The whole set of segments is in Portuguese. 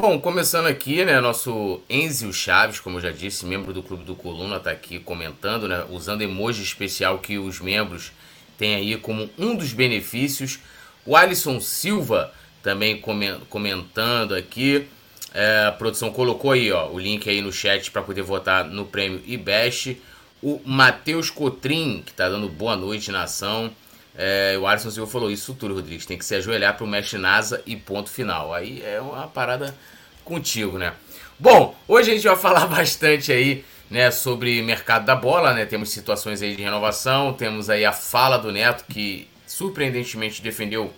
Bom, começando aqui, né, nosso Enzio Chaves, como eu já disse, membro do Clube do Coluna, está aqui comentando, né, usando emoji especial que os membros têm aí como um dos benefícios. O Alisson Silva também comentando aqui. É, a produção colocou aí ó, o link aí no chat para poder votar no prêmio IBEST. O Matheus Cotrim, que está dando boa noite na ação. É, o Alisson Silva falou isso tudo, Rodrigues. Tem que se ajoelhar para o mestre NASA e ponto final. Aí é uma parada contigo, né? Bom, hoje a gente vai falar bastante aí, né, sobre mercado da bola, né? Temos situações aí de renovação, temos aí a fala do Neto que surpreendentemente defendeu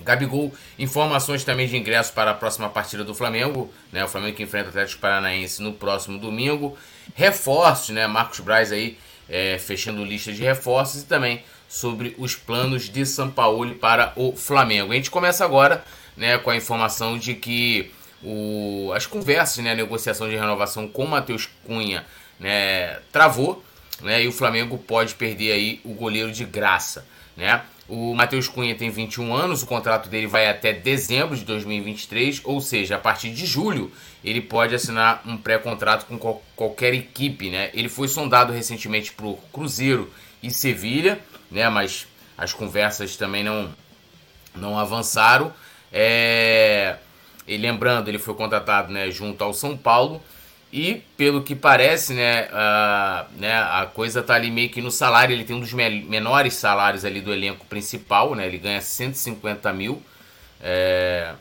Gabigol, informações também de ingresso para a próxima partida do Flamengo, né? O Flamengo que enfrenta o Atlético Paranaense no próximo domingo. Reforços, né? Marcos Braz aí é, fechando lista de reforços e também sobre os planos de São Paulo para o Flamengo. A gente começa agora né, com a informação de que o, as conversas, né, a negociação de renovação com o Matheus Cunha né, travou né, e o Flamengo pode perder aí o goleiro de graça. Né? O Matheus Cunha tem 21 anos, o contrato dele vai até dezembro de 2023, ou seja, a partir de julho ele pode assinar um pré-contrato com qual, qualquer equipe. Né? Ele foi sondado recentemente o Cruzeiro e Sevilha né? Mas as conversas também não, não avançaram. É, e lembrando, ele foi contratado né, junto ao São Paulo. E pelo que parece, né, a, né, a coisa tá ali meio que no salário. Ele tem um dos menores salários ali do elenco principal, né? Ele ganha 150 mil. É,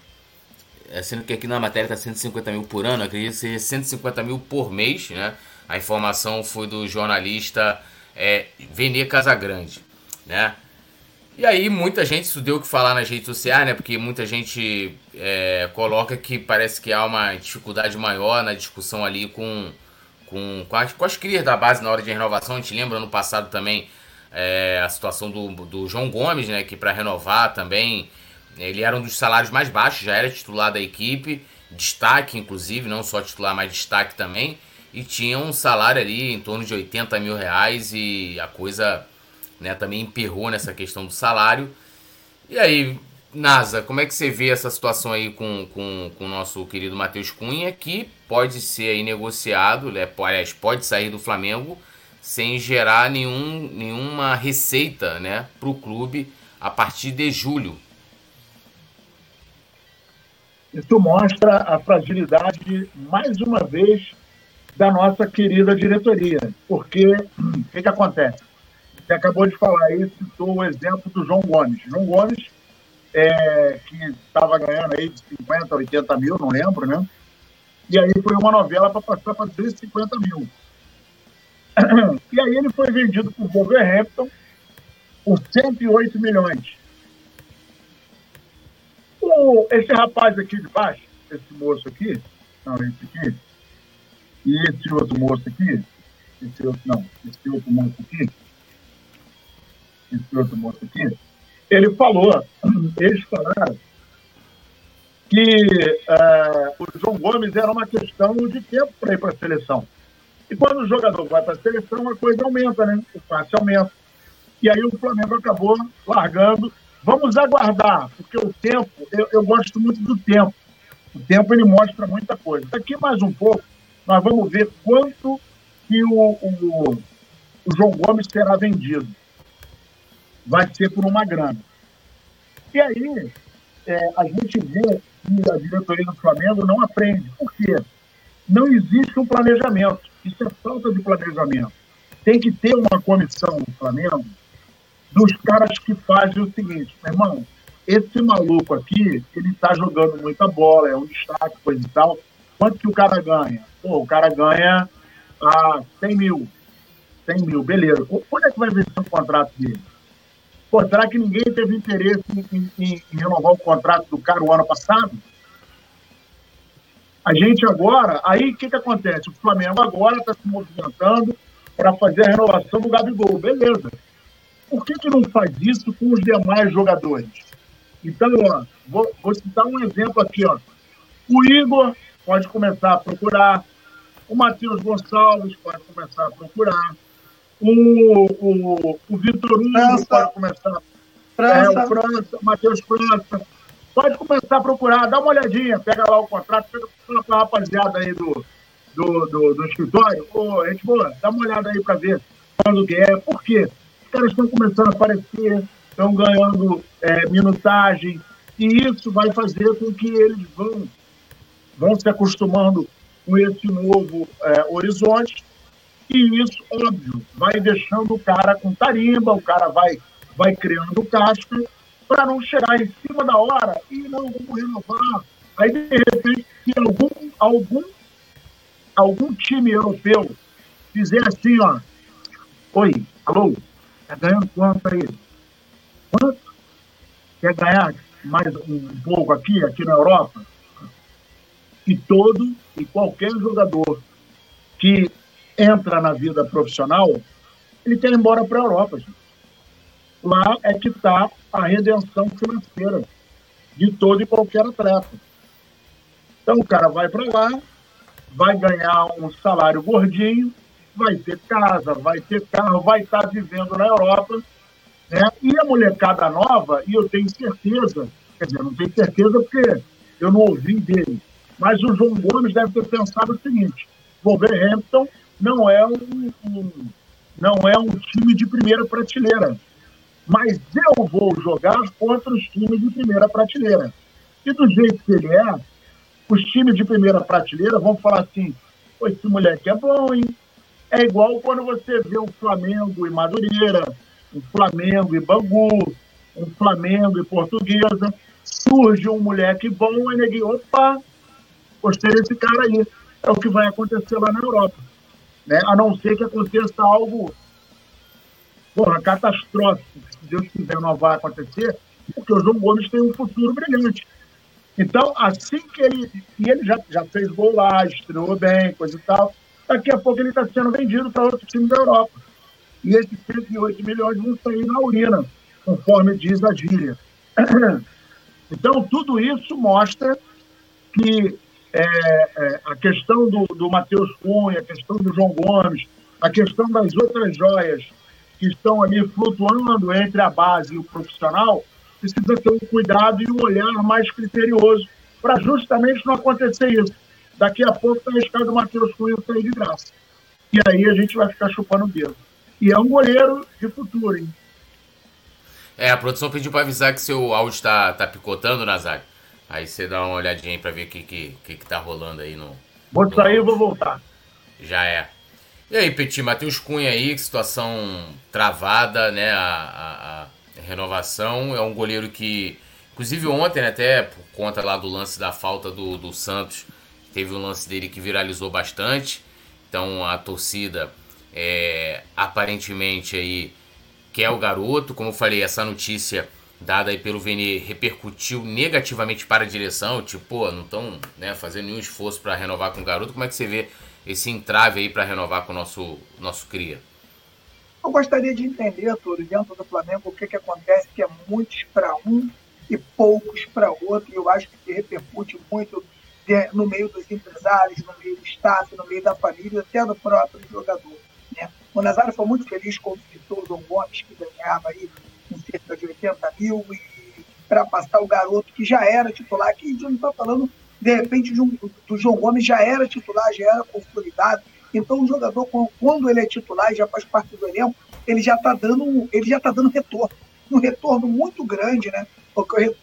é, sendo que aqui na matéria tá 150 mil por ano, acredito que seja 150 mil por mês, né? A informação foi do jornalista é, Vene Casagrande né? E aí muita gente, isso deu o que falar nas redes sociais, né? Porque muita gente é, coloca que parece que há uma dificuldade maior na discussão ali com, com, com, as, com as crias da base na hora de renovação. A gente lembra no passado também é, a situação do, do João Gomes, né? Que para renovar também ele era um dos salários mais baixos, já era titular da equipe, destaque inclusive, não só titular, mas destaque também. E tinha um salário ali em torno de 80 mil reais e a coisa né, também emperrou nessa questão do salário. E aí, NASA, como é que você vê essa situação aí com, com, com o nosso querido Matheus Cunha, que pode ser aí negociado, né, aliás, pode sair do Flamengo sem gerar nenhum, nenhuma receita né, para o clube a partir de julho? Isso mostra a fragilidade, mais uma vez, da nossa querida diretoria. Porque o que, que acontece? Você acabou de falar aí, citou o exemplo do João Gomes. João Gomes, é, que estava ganhando aí de 50, 80 mil, não lembro, né? E aí foi uma novela para passar para 250 mil. E aí ele foi vendido para o Wolverhampton por 108 milhões. O, esse rapaz aqui de baixo, esse moço aqui, não, esse aqui, e esse outro moço aqui, esse outro, não, esse outro moço aqui, ele falou, eles falaram que uh, o João Gomes era uma questão de tempo para ir para a seleção. E quando o jogador vai para a seleção, a coisa aumenta, né? O passe aumenta. E aí o Flamengo acabou largando. Vamos aguardar, porque o tempo, eu, eu gosto muito do tempo. O tempo ele mostra muita coisa. Daqui mais um pouco, nós vamos ver quanto que o, o, o João Gomes será vendido vai ser por uma grana. E aí, é, a gente vê que a diretoria do Flamengo não aprende. Por quê? Não existe um planejamento. Isso é falta de planejamento. Tem que ter uma comissão no Flamengo dos caras que fazem o seguinte, meu irmão, esse maluco aqui, ele tá jogando muita bola, é um destaque, coisa e tal. Quanto que o cara ganha? Pô, o cara ganha ah, 100 mil. 100 mil, beleza. Quando é que vai vencer o contrato dele? Pô, será que ninguém teve interesse em, em, em renovar o contrato do cara o ano passado? A gente agora, aí o que, que acontece? O Flamengo agora está se movimentando para fazer a renovação do Gabigol. Beleza. Por que, que não faz isso com os demais jogadores? Então, ó, vou, vou citar um exemplo aqui. Ó. O Igor pode começar a procurar, o Matheus Gonçalves pode começar a procurar, o, o, o Vitor Hugo pode começar. França. É, o França, Matheus França. pode começar a procurar, dá uma olhadinha, pega lá o contrato, pega com a rapaziada aí do, do, do, do escritório, ô, gente boa, dá uma olhada aí para ver quando que é, por quê? Os caras estão começando a aparecer, estão ganhando é, minutagem, e isso vai fazer com que eles vão, vão se acostumando com esse novo é, horizonte, e isso, óbvio, vai deixando o cara com tarimba, o cara vai, vai criando casca, para não chegar em cima da hora e não vamos renovar. Aí, de repente, se algum, algum, algum time europeu fizer assim, ó, oi, alô, tá ganhando quanto aí? Quanto? Quer ganhar mais um pouco aqui, aqui na Europa? E todo e qualquer jogador que entra na vida profissional, ele quer ir embora para a Europa, gente. Lá é que está a redenção financeira de todo e qualquer atleta. Então o cara vai para lá, vai ganhar um salário gordinho, vai ter casa, vai ter carro, vai estar tá vivendo na Europa. Né? E a molecada nova, e eu tenho certeza, quer dizer, não tenho certeza porque eu não ouvi dele, mas o João Gomes deve ter pensado o seguinte: Wolverhampton não é um, um não é um time de primeira prateleira mas eu vou jogar contra os times de primeira prateleira. E do jeito que ele é, os times de primeira prateleira vão falar assim: Pô, esse moleque é bom, hein? É igual quando você vê um Flamengo e Madureira, um Flamengo e Bangu, um Flamengo e Portuguesa. Surge um moleque bom, e ninguém, opa, gostei desse cara aí. É o que vai acontecer lá na Europa. Né? A não ser que aconteça algo porra, catastrófico, se Deus quiser não vai acontecer, porque o João Gomes tem um futuro brilhante. Então, assim que ele. E ele já, já fez gol lá, estreou bem, coisa e tal. Daqui a pouco ele está sendo vendido para outro time da Europa. E esses 108 milhões vão sair na urina, conforme diz a gíria. Então, tudo isso mostra que é, é, a questão do, do Matheus Cunha, a questão do João Gomes, a questão das outras joias que estão ali flutuando entre a base e o profissional, precisa ter um cuidado e um olhar mais criterioso para justamente não acontecer isso. Daqui a pouco está arriscado o Matheus Cunha sair de graça. E aí a gente vai ficar chupando o dedo. E é um goleiro de futuro, hein? É, a produção pediu para avisar que seu áudio está tá picotando, Nazário. Aí você dá uma olhadinha aí para ver o que, que, que, que tá rolando aí no. Vou sair e vou voltar. Já é. E aí, Petit, Matheus Cunha aí, que situação travada, né? A, a, a, renovação. É um goleiro que, inclusive ontem, né, até por conta lá do lance da falta do, do Santos, teve um lance dele que viralizou bastante. Então a torcida é, aparentemente aí quer o garoto. Como eu falei, essa notícia dada aí pelo Vene repercutiu negativamente para a direção. Tipo, pô, não estão né, fazendo nenhum esforço para renovar com o garoto. Como é que você vê esse entrave aí para renovar com o nosso, nosso cria? Eu gostaria de entender, Toro, dentro do Flamengo, o que, que acontece, que é muitos para um e poucos para outro, e eu acho que repercute muito no meio dos empresários, no meio do staff, no meio da família, até do próprio jogador. Né? O Nazário foi muito feliz quando citou o Dom Gomes, que ganhava aí em cerca de 80 mil, e para passar o garoto que já era titular, que a gente não está falando de repente do João Gomes já era titular, já era consolidado. Então o jogador, quando ele é titular já faz parte do elenco, ele já está dando, ele já tá dando retorno. Um retorno muito grande, né? Porque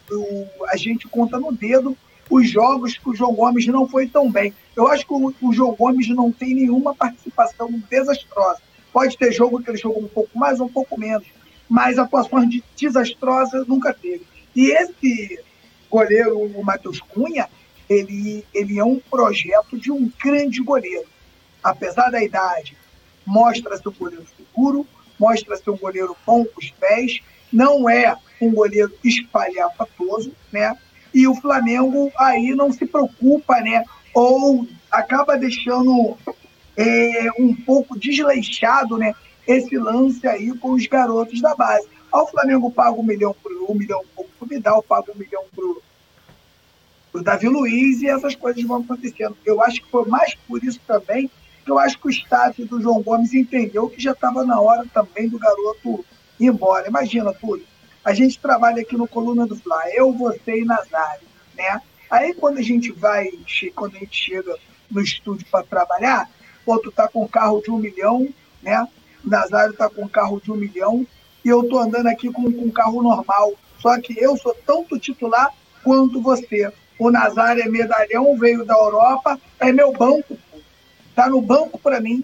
a gente conta no dedo os jogos que o João Gomes não foi tão bem. Eu acho que o, o João Gomes não tem nenhuma participação desastrosa. Pode ter jogo que ele jogou um pouco mais um pouco menos, mas atuações de desastrosas nunca teve. E esse goleiro, o Matheus Cunha, ele, ele é um projeto de um grande goleiro. Apesar da idade, mostra-se um goleiro seguro, mostra-se um goleiro bom com os pés, não é um goleiro espalhafatoso, né? E o Flamengo aí não se preocupa, né? Ou acaba deixando é, um pouco desleixado, né? Esse lance aí com os garotos da base. o Flamengo paga um milhão pro um milhão Vidal, paga um milhão pro Davi Luiz e essas coisas vão acontecendo. Eu acho que foi mais por isso também que eu acho que o staff do João Gomes entendeu que já estava na hora também do garoto ir embora. Imagina, Túlio, a gente trabalha aqui no Coluna do Fla, eu, você e Nazário, né? Aí quando a gente vai, quando a gente chega no estúdio para trabalhar, pô, tu tá com um carro de um milhão, né? Nazário tá com um carro de um milhão e eu tô andando aqui com, com um carro normal. Só que eu sou tanto titular quanto você. O Nazário é medalhão, veio da Europa, é meu banco, tá no banco para mim,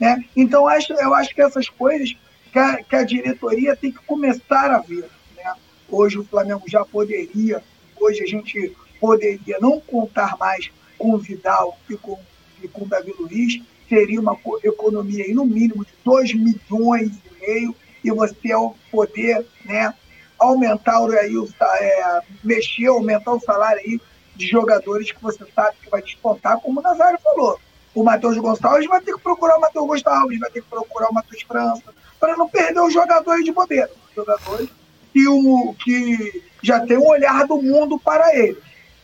né? Então acho, eu acho que essas coisas que a, que a diretoria tem que começar a ver. Né? Hoje o Flamengo já poderia, hoje a gente poderia não contar mais com o Vidal e com, e com o Davi Luiz, teria uma economia aí no mínimo de 2 milhões e meio e você poder né, aumentar aí, o, é, mexer, aumentar o salário aí de jogadores que você sabe que vai despontar, como o Nazário falou. O Matheus Gonçalves vai ter que procurar o Matheus Gonçalves, vai ter que procurar o Matheus França, para não perder os jogadores de bobeira. Jogadores que, o, que já tem um olhar do mundo para ele.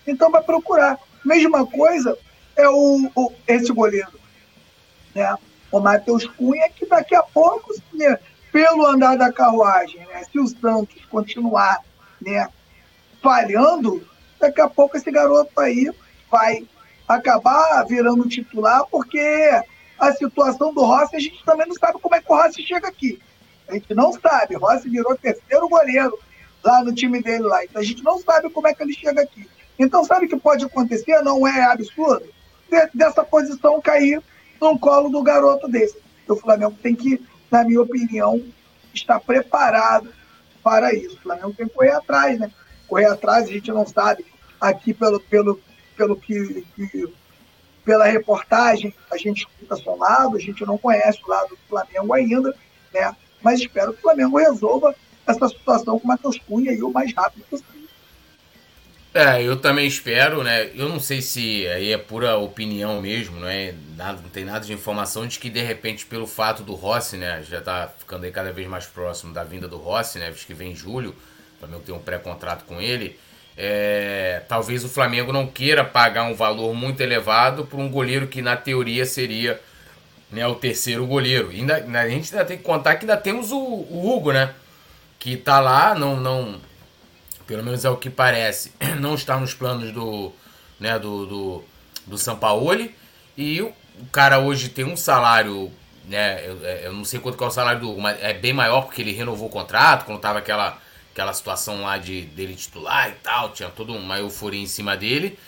Então vai procurar. Mesma coisa é o, o esse goleiro. Né? O Matheus Cunha, que daqui a pouco, né, pelo andar da carruagem, né, se o Santos continuar né, falhando, daqui a pouco esse garoto aí vai acabar virando titular, porque a situação do Rossi, a gente também não sabe como é que o Rossi chega aqui. A gente não sabe. O Rossi virou terceiro goleiro lá no time dele lá. Então a gente não sabe como é que ele chega aqui. Então, sabe o que pode acontecer? Não é absurdo? Dessa posição cair no colo do garoto desse. O Flamengo tem que, na minha opinião, estar preparado para isso. O Flamengo tem que correr atrás, né? Correr atrás, a gente não sabe aqui pelo, pelo, pelo que, que pela reportagem, a gente escuta só lado, a gente não conhece o lado do Flamengo ainda, né? Mas espero que o Flamengo resolva essa situação com o Matheus Cunha aí o mais rápido possível. É, eu também espero, né? Eu não sei se aí é pura opinião mesmo, não é? Nada, não tem nada de informação de que de repente pelo fato do Rossi, né, já tá ficando aí cada vez mais próximo da vinda do Rossi, né, visto que vem em julho, o Flamengo tem um pré-contrato com ele, é, talvez o Flamengo não queira pagar um valor muito elevado por um goleiro que na teoria seria né, o terceiro goleiro. ainda, a gente ainda tem que contar que ainda temos o, o Hugo, né, que tá lá, não não pelo menos é o que parece, não está nos planos do, né, do, do, do Sampaoli. E o, cara hoje tem um salário, né, eu, é, eu, não sei quanto é o salário do mas é bem maior porque ele renovou o contrato, quando tava aquela, aquela situação lá de dele titular e tal, tinha toda uma euforia em cima dele.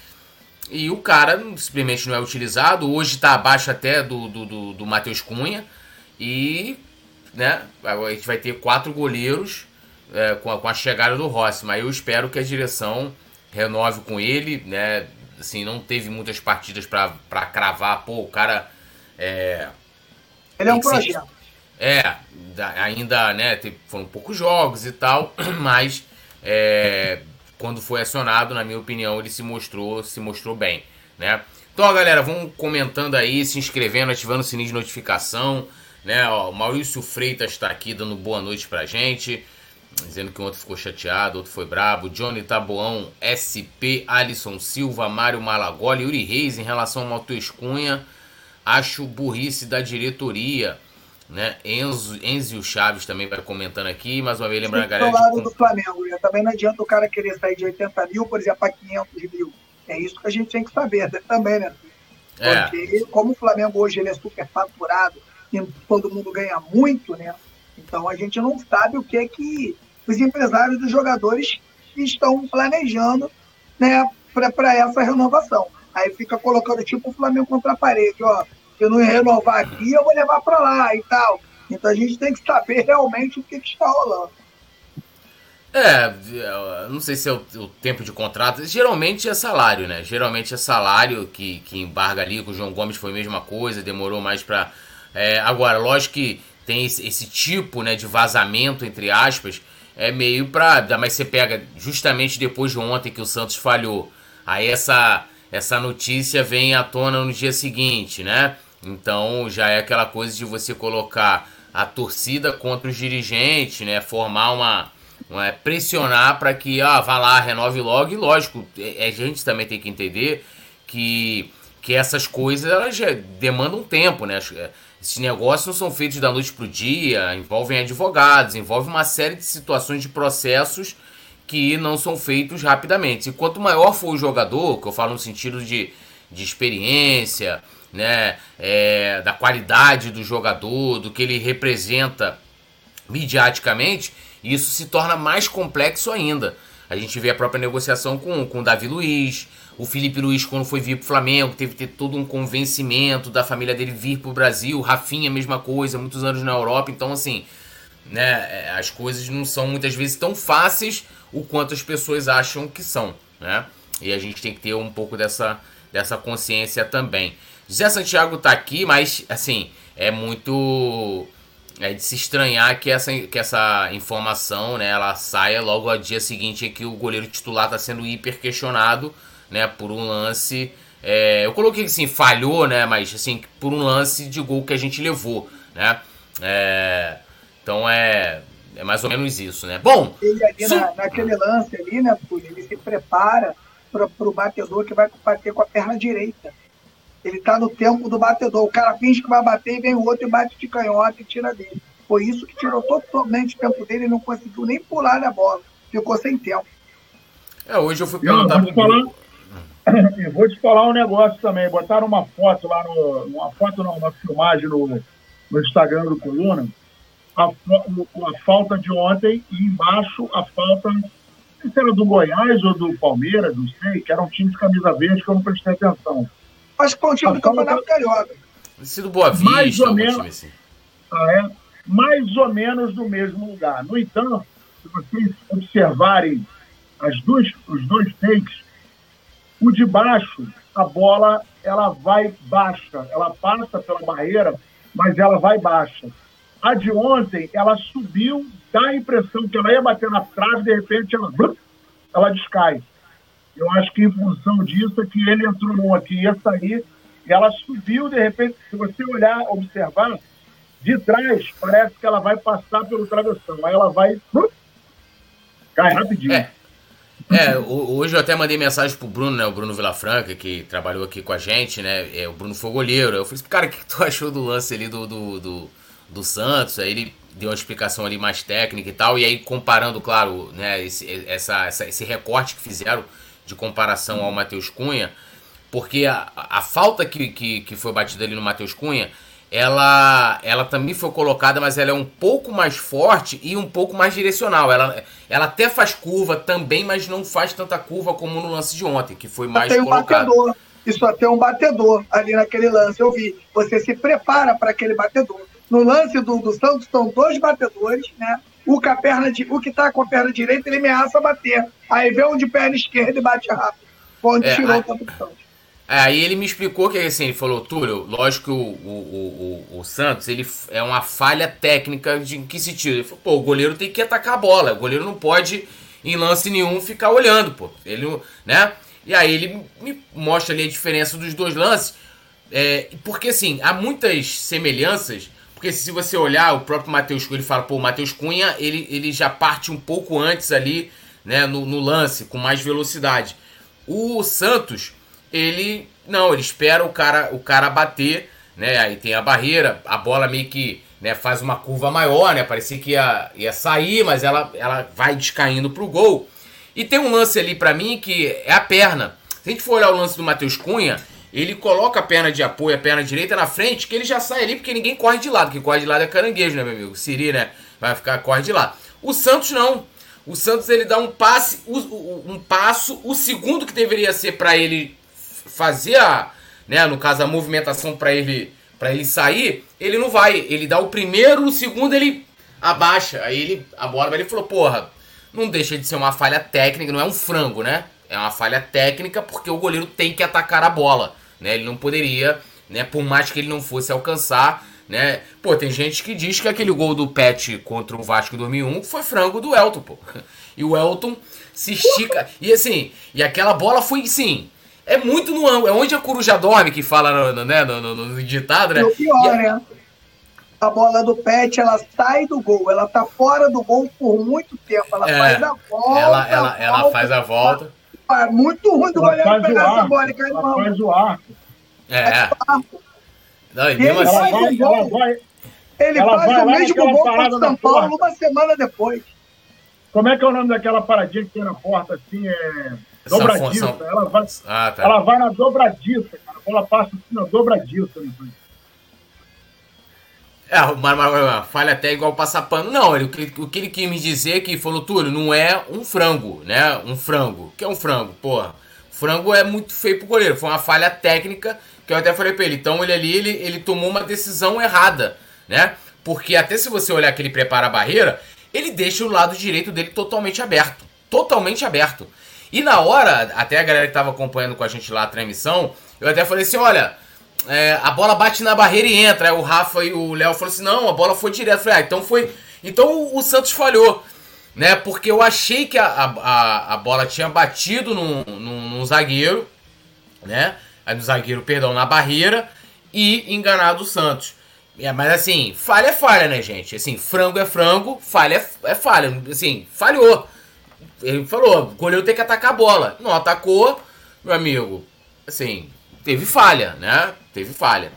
E o cara simplesmente não é utilizado. Hoje está abaixo até do, do, do, do Matheus Cunha. E né, a gente vai ter quatro goleiros é, com, a, com, a, chegada do Rossi, mas eu espero que a direção renove com ele, né? Assim, não teve muitas partidas para cravar, pô, o cara. É, ele é um projeto. É, ainda, né, foram poucos jogos e tal, mas é, quando foi acionado, na minha opinião, ele se mostrou, se mostrou bem, né? Então, galera, vão comentando aí, se inscrevendo, ativando o sininho de notificação, né? Ó, o Maurício Freitas está aqui dando boa noite pra gente dizendo que o outro ficou chateado, outro foi brabo. Johnny Taboão, SP, Alisson Silva, Mário Malagoli, Yuri Reis em relação ao Matheus Cunha. Acho burrice da diretoria. Né? Enzo, Enzio Chaves também vai comentando aqui, mais uma vez lembrando a galera. Do lado de... do Flamengo, né? também não adianta o cara querer sair de 80 mil, por exemplo, para 500 mil. É isso que a gente tem que saber né? também, né? É. Porque é. como o Flamengo hoje ele é super faturado e todo mundo ganha muito, né? Então a gente não sabe o que é que os empresários dos jogadores estão planejando né, para essa renovação. Aí fica colocando tipo o Flamengo contra a parede, ó. Se eu não renovar aqui, eu vou levar para lá e tal. Então a gente tem que saber realmente o que, que está rolando. É, não sei se é o, o, tempo de contrato. Geralmente é salário, né? Geralmente é salário que, que embarga ali. Com o João Gomes foi a mesma coisa, demorou mais para. É, agora, lógico que tem esse, esse, tipo né, de vazamento, entre aspas, é meio pra. Mas você pega justamente depois de ontem que o Santos falhou. Aí essa, essa notícia vem à tona no dia seguinte, né? Então já é aquela coisa de você colocar a torcida contra os dirigentes, né? Formar uma. uma pressionar para que, ah, vá lá, renove logo. E lógico, é, a gente também tem que entender que que essas coisas elas demandam tempo, né? Esses negócios não são feitos da noite para o dia, envolvem advogados, envolve uma série de situações de processos que não são feitos rapidamente. E quanto maior for o jogador, que eu falo no sentido de, de experiência, né, é, da qualidade do jogador, do que ele representa midiaticamente, isso se torna mais complexo ainda. A gente vê a própria negociação com, com o Davi Luiz, o Felipe Luiz, quando foi vir pro Flamengo, teve que ter todo um convencimento da família dele vir pro Brasil. Rafinha, mesma coisa, muitos anos na Europa. Então, assim, né, é, as coisas não são muitas vezes tão fáceis o quanto as pessoas acham que são, né? E a gente tem que ter um pouco dessa, dessa consciência também. José Santiago tá aqui, mas, assim, é muito é de se estranhar que essa, que essa informação, né, ela saia logo ao dia seguinte em que o goleiro titular está sendo hiper questionado, né, por um lance, é, eu coloquei assim, falhou, né, mas assim, por um lance de gol que a gente levou, né, é, então é, é mais ou menos isso, né. Bom... Ele ali na, naquele lance ali, né, ele se prepara para o batedor que vai bater com a perna direita. Ele está no tempo do batedor. O cara finge que vai bater e vem o outro e bate de canhota e tira dele. Foi isso que tirou totalmente o tempo dele. Ele não conseguiu nem pular na bola. Ficou sem tempo. É, hoje eu fui perguntar eu, falar, eu vou te falar um negócio também. Botaram uma foto lá no. Uma foto não, uma filmagem no, no Instagram do Coluna. A, a falta de ontem e embaixo a falta não sei se era do Goiás ou do Palmeiras, não sei, que era um time de camisa verde que eu não prestei atenção. Acho que foi um time do Campeonato Carioca. Sido Boa Vista, mais ou menos, assim. ah, é, mais ou menos no mesmo lugar. No entanto, se vocês observarem as duas, os dois takes, o de baixo, a bola ela vai baixa, ela passa pela barreira, mas ela vai baixa. A de ontem, ela subiu, dá a impressão que ela ia bater na trave, de repente ela, ela descai. Eu acho que em função disso é que ele entrou numa que ia sair e ela subiu, de repente, se você olhar, observar, de trás, parece que ela vai passar pelo travessão. Aí ela vai. Cai rapidinho. É. É, hoje eu até mandei mensagem pro Bruno, né? O Bruno Vilafranca, que trabalhou aqui com a gente, né? É, o Bruno foi goleiro. Eu falei assim, cara, o que tu achou do lance ali do, do, do, do Santos? Aí ele deu uma explicação ali mais técnica e tal. E aí, comparando, claro, né, esse, essa, essa, esse recorte que fizeram de comparação ao Matheus Cunha, porque a, a falta que, que, que foi batida ali no Matheus Cunha, ela, ela também foi colocada, mas ela é um pouco mais forte e um pouco mais direcional. Ela, ela até faz curva também, mas não faz tanta curva como no lance de ontem, que foi mais tem colocado. Um batedor. Isso até um batedor ali naquele lance, eu vi. Você se prepara para aquele batedor. No lance do, do Santos estão dois batedores, né? O, com a perna de, o que tá com a perna direita, ele ameaça bater. Aí vem um de perna esquerda e bate rápido. Onde é, tirou o tanto é, aí ele me explicou que assim, ele falou, Túlio, lógico que o, o, o, o, Santos ele é uma falha técnica de que se tira. Ele falou, pô, o goleiro tem que atacar a bola. O goleiro não pode, em lance nenhum, ficar olhando, pô. Ele, né? E aí ele me mostra ali a diferença dos dois lances. É, porque assim, há muitas semelhanças porque se você olhar o próprio Matheus Cunha, ele fala, pô, o Matheus Cunha, ele, ele já parte um pouco antes ali, né, no, no lance, com mais velocidade. O Santos, ele não, ele espera o cara, o cara bater, né? Aí tem a barreira, a bola meio que né, faz uma curva maior, né? Parecia que ia, ia sair, mas ela, ela vai descaindo pro gol. E tem um lance ali para mim que é a perna. Se a gente for olhar o lance do Matheus Cunha, ele coloca a perna de apoio, a perna direita na frente, que ele já sai ali, porque ninguém corre de lado. Quem corre de lado é caranguejo, né, meu amigo? Siri, né? Vai ficar, corre de lado. O Santos não. O Santos ele dá um passe, um passo, o segundo que deveria ser para ele fazer a, né, no caso a movimentação para ele, para ele sair, ele não vai. Ele dá o primeiro, o segundo ele abaixa. Aí ele a bola, ele falou: "Porra, não deixa de ser uma falha técnica, não é um frango, né? É uma falha técnica porque o goleiro tem que atacar a bola. Né? Ele não poderia, né, por mais que ele não fosse alcançar, né? Pô, tem gente que diz que aquele gol do Pet contra o Vasco em 2001 foi frango do Elton, pô. E o Elton se estica. E assim, e aquela bola foi, sim, é muito no ângulo. É onde a coruja dorme, que fala no, né, no, no, no ditado, né? E o pior, a... né? A bola do Pet, ela sai do gol. Ela tá fora do gol por muito tempo. Ela é, faz a volta. Ela, ela, ela faz a volta. É muito ruim do goleiro pegar essa bola e cair no faz o arco. É. Não, e ele faz um gol. Ele faz o mesmo gol contra o São Paulo uma semana depois. Como é que é o nome daquela paradinha que tem na porta assim? É. Dobradiça. Ela vai, ah, tá. ela vai na dobradiça, cara. A bola passa assim na dobradiça. Né? É, mas, mas, mas, falha até igual passar pano. Não, ele, o, que, o que ele quis me dizer é que falou, Túlio, não é um frango, né? Um frango. O que é um frango? Porra, frango é muito feio pro goleiro. Foi uma falha técnica que eu até falei pra ele. Então ele ali, ele, ele tomou uma decisão errada, né? Porque até se você olhar que ele prepara a barreira, ele deixa o lado direito dele totalmente aberto. Totalmente aberto. E na hora, até a galera que tava acompanhando com a gente lá a transmissão, eu até falei assim: olha, é, a bola bate na barreira e entra. Aí o Rafa e o Léo falaram assim: não, a bola foi direto. Eu falei, ah, então foi. Então o, o Santos falhou. Né? Porque eu achei que a, a, a bola tinha batido num zagueiro, né? No zagueiro, perdão, na barreira e enganado o Santos. É, mas assim, falha é falha, né, gente? Assim, frango é frango, falha é, é falha. Assim, falhou. Ele falou, o goleiro tem que atacar a bola. Não atacou, meu amigo. Assim, teve falha, né? Teve falha.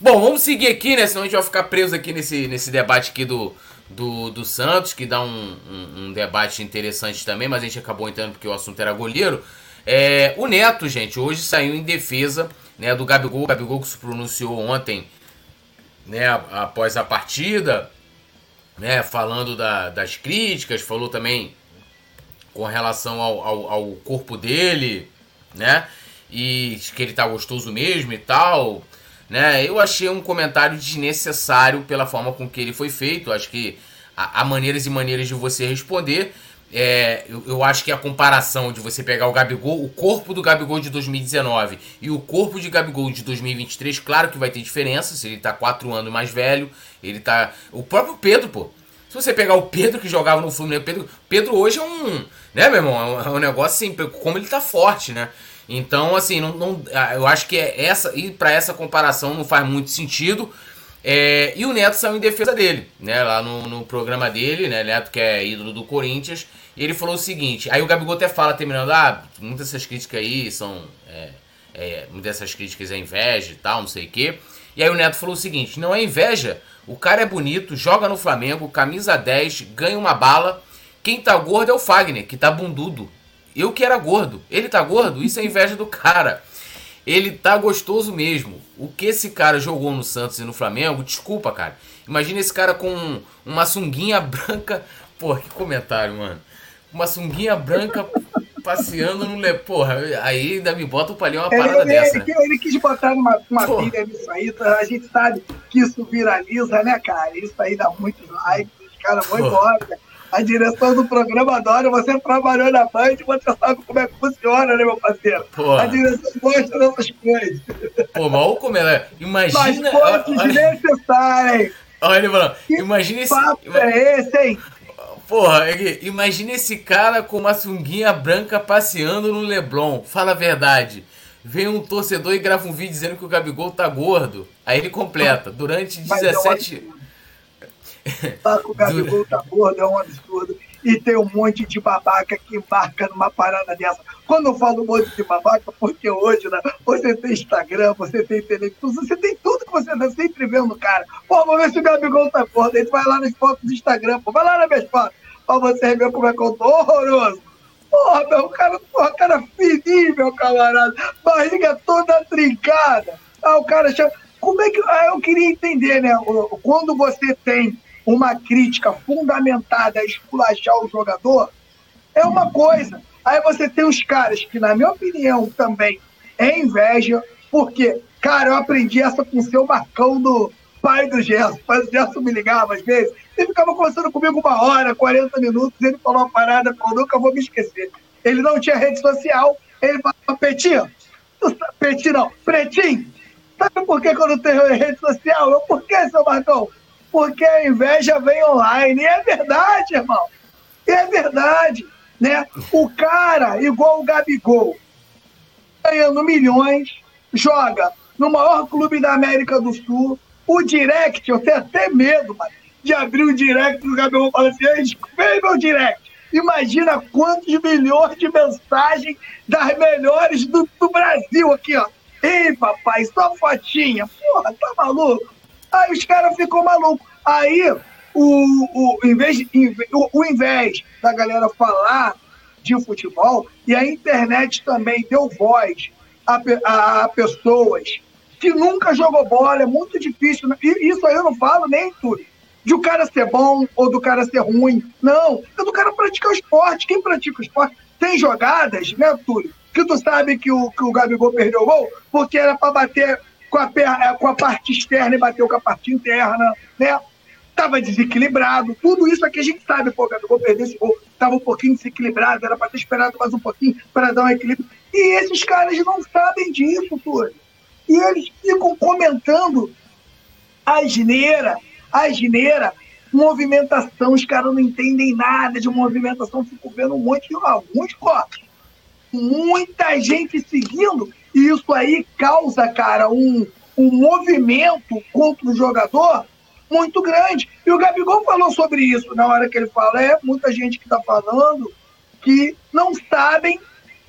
Bom, vamos seguir aqui, né? Senão a gente vai ficar preso aqui nesse, nesse debate aqui do, do, do Santos, que dá um, um, um debate interessante também, mas a gente acabou entrando porque o assunto era goleiro. É, o Neto, gente, hoje saiu em defesa né, do Gabigol. O Gabigol que se pronunciou ontem né, após a partida, né, falando da, das críticas, falou também com relação ao, ao, ao, corpo dele, né? E que ele tá gostoso mesmo e tal, né? Eu achei um comentário desnecessário pela forma com que ele foi feito. Acho que há maneiras e maneiras de você responder. É, eu, eu, acho que a comparação de você pegar o Gabigol, o corpo do Gabigol de 2019 e o corpo de Gabigol de 2023, claro que vai ter diferença. Se ele tá 4 anos mais velho, ele tá. O próprio Pedro, pô. Se você pegar o Pedro que jogava no Fluminense, Pedro, Pedro hoje é um. Né, meu irmão? É um, é um negócio assim, como ele tá forte, né? Então, assim, não, não, eu acho que é essa. E para essa comparação não faz muito sentido. É, e o Neto saiu em defesa dele, né? Lá no, no programa dele, né? Neto que é ídolo do Corinthians. E ele falou o seguinte. Aí o Gabigol até fala, terminando, ah, muitas dessas críticas aí são. É, é, muitas dessas críticas é inveja e tal, não sei o quê. E aí o Neto falou o seguinte: não é inveja. O cara é bonito, joga no Flamengo, camisa 10, ganha uma bala. Quem tá gordo é o Fagner, que tá bundudo. Eu que era gordo. Ele tá gordo? Isso é inveja do cara. Ele tá gostoso mesmo. O que esse cara jogou no Santos e no Flamengo, desculpa, cara. Imagina esse cara com uma sunguinha branca. Pô, que comentário, mano. Uma sunguinha branca passeando no le... Porra, aí ainda me bota o palhão uma parada ele, dessa. Ele, ele, quis botar uma, uma pilha nisso aí, tá? a gente sabe que isso viraliza, né, cara? Isso aí dá muitos likes, os caras vão embora. A direção do programa adora, você trabalhou na Band, você sabe como é que funciona, né, meu parceiro? Porra. A direção gosta dessas coisas. Pô, mal como ela. Imagina. Mas foi desnecessário, hein? Olha, mano, imagina esse. Papo é esse, hein? Porra, imagina esse cara com uma sunguinha branca passeando no Leblon. Fala a verdade. Vem um torcedor e grava um vídeo dizendo que o Gabigol tá gordo. Aí ele completa. Durante 17. Tá com o Gabigol tá gordo, é um absurdo. E tem um monte de babaca que embarca numa parada dessa. Quando eu falo um monte de babaca, porque hoje, né? Você tem Instagram, você tem televisão, você tem tudo que você tá sempre vendo, cara. Pô, ver se o Gabigol tá. Aí tu vai lá nas fotos do Instagram, pô, vai lá nas minhas fotos pra você ver como é que eu tô horroroso. Porra, meu cara, porra, cara fininho, meu camarada. Barriga toda trincada. Ah, o cara chama. Como é que. Ah, eu queria entender, né? Quando você tem uma crítica fundamentada a esculachar o jogador, é uma coisa. Aí você tem os caras que, na minha opinião, também é inveja, porque, cara, eu aprendi essa com o seu Marcão do pai do Gerson. O pai do Gerson me ligava às vezes. Ele ficava conversando comigo uma hora, 40 minutos, ele falou uma parada que eu nunca vou me esquecer. Ele não tinha rede social, ele falava, Petinho, Petinho não, Pretinho, sabe por que, não tenho rede social? Eu, por que, seu Marcão? Porque a inveja vem online. E é verdade, irmão. É verdade. Né? O cara, igual o Gabigol, ganhando milhões, joga no maior clube da América do Sul. O direct, eu tenho até medo, mano de abrir o direct do Gabriel e falar assim, vem meu direct. Imagina quantos milhões de mensagens das melhores do, do Brasil aqui, ó. Ei, papai, só fotinha. Porra, tá maluco? Aí os caras ficam malucos. Aí, o, o, em vez, o, o invés da galera falar de futebol, e a internet também deu voz a, a, a pessoas que nunca jogou bola, é muito difícil. Né? E isso aí eu não falo nem tudo. De o cara ser bom ou do cara ser ruim. Não. É do cara praticar o esporte. Quem pratica o esporte tem jogadas, né, Túlio? Que tu sabe que o, que o Gabigol perdeu o gol porque era para bater com a, perna, é, com a parte externa e bateu com a parte interna, né? Tava desequilibrado. Tudo isso aqui a gente sabe, pô, o Gabigol perdeu esse gol. Tava um pouquinho desequilibrado, era para ter esperado mais um pouquinho para dar um equilíbrio. E esses caras não sabem disso, Túlio. E eles ficam comentando a gineira, a gineira, movimentação. Os caras não entendem nada de movimentação, ficam vendo um monte de alguns corpos. Muita gente seguindo, e isso aí causa, cara, um, um movimento contra o jogador muito grande. E o Gabigol falou sobre isso na hora que ele fala: é muita gente que está falando que não sabem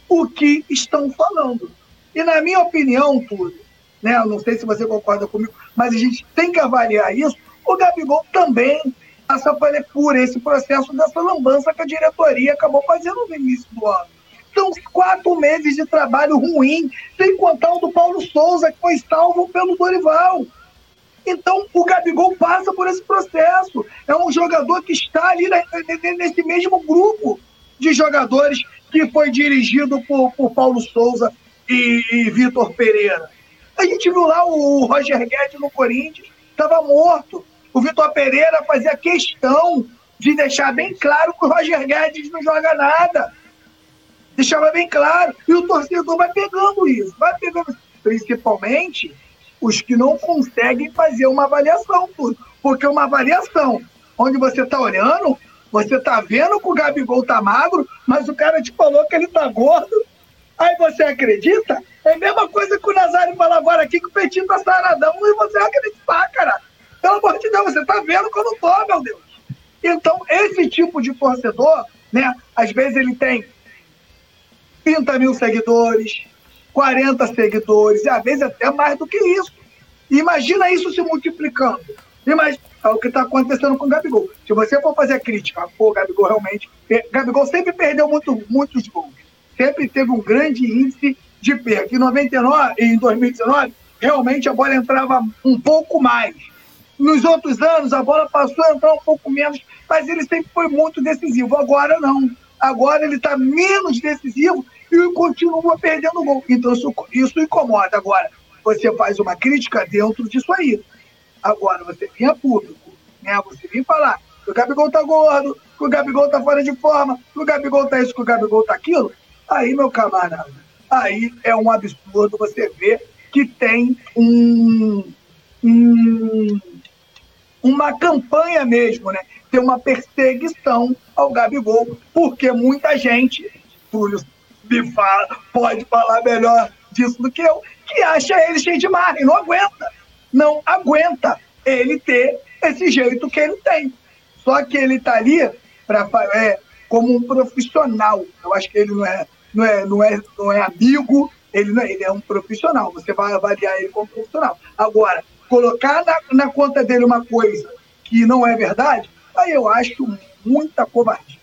o que estão falando. E na minha opinião, tudo, né? Não sei se você concorda comigo, mas a gente tem que avaliar isso. O Gabigol também passa por esse processo dessa lambança que a diretoria acabou fazendo no início do ano. São quatro meses de trabalho ruim, sem contar o do Paulo Souza, que foi salvo pelo Dorival. Então, o Gabigol passa por esse processo. É um jogador que está ali nesse mesmo grupo de jogadores que foi dirigido por, por Paulo Souza e, e Vitor Pereira. A gente viu lá o Roger Guedes no Corinthians, estava morto. O Vitor Pereira fazia questão de deixar bem claro que o Roger Guedes não joga nada. Deixava bem claro. E o torcedor vai pegando isso, vai pegando Principalmente os que não conseguem fazer uma avaliação, porque uma avaliação onde você está olhando, você está vendo que o Gabigol tá magro, mas o cara te falou que ele tá gordo. Aí você acredita? É a mesma coisa que o Nazário falou agora aqui, que o Petinho tá saradão e você acreditar, cara. Pelo amor de Deus, você tá vendo que eu não tô, meu Deus. Então, esse tipo de torcedor, né? Às vezes ele tem 30 mil seguidores, 40 seguidores, e às vezes até mais do que isso. Imagina isso se multiplicando. Imagina o que está acontecendo com o Gabigol. Se você for fazer crítica, pô, Gabigol realmente. Gabigol sempre perdeu muito, muitos gols. Sempre teve um grande índice de perca. Em 99 em 2019, realmente a bola entrava um pouco mais. Nos outros anos, a bola passou a entrar um pouco menos, mas ele sempre foi muito decisivo. Agora não. Agora ele está menos decisivo e continua perdendo gol. Então isso, isso incomoda. Agora, você faz uma crítica dentro disso aí. Agora, você vinha público, né? Você vinha falar que o Gabigol tá gordo, que o Gabigol tá fora de forma, que o Gabigol tá isso, que o Gabigol tá aquilo. Aí, meu camarada, aí é um absurdo você ver que tem um, um uma campanha mesmo, né? Tem uma perseguição ao Gabigol, porque muita gente, Túlio me fala, pode falar melhor disso do que eu, que acha ele cheio de marra e não aguenta. Não aguenta ele ter esse jeito que ele tem. Só que ele está ali pra, é, como um profissional. Eu acho que ele não é, não é, não é, não é amigo, ele, não é, ele é um profissional. Você vai avaliar ele como profissional. Agora, colocar na, na conta dele uma coisa que não é verdade, aí eu acho muita covardia.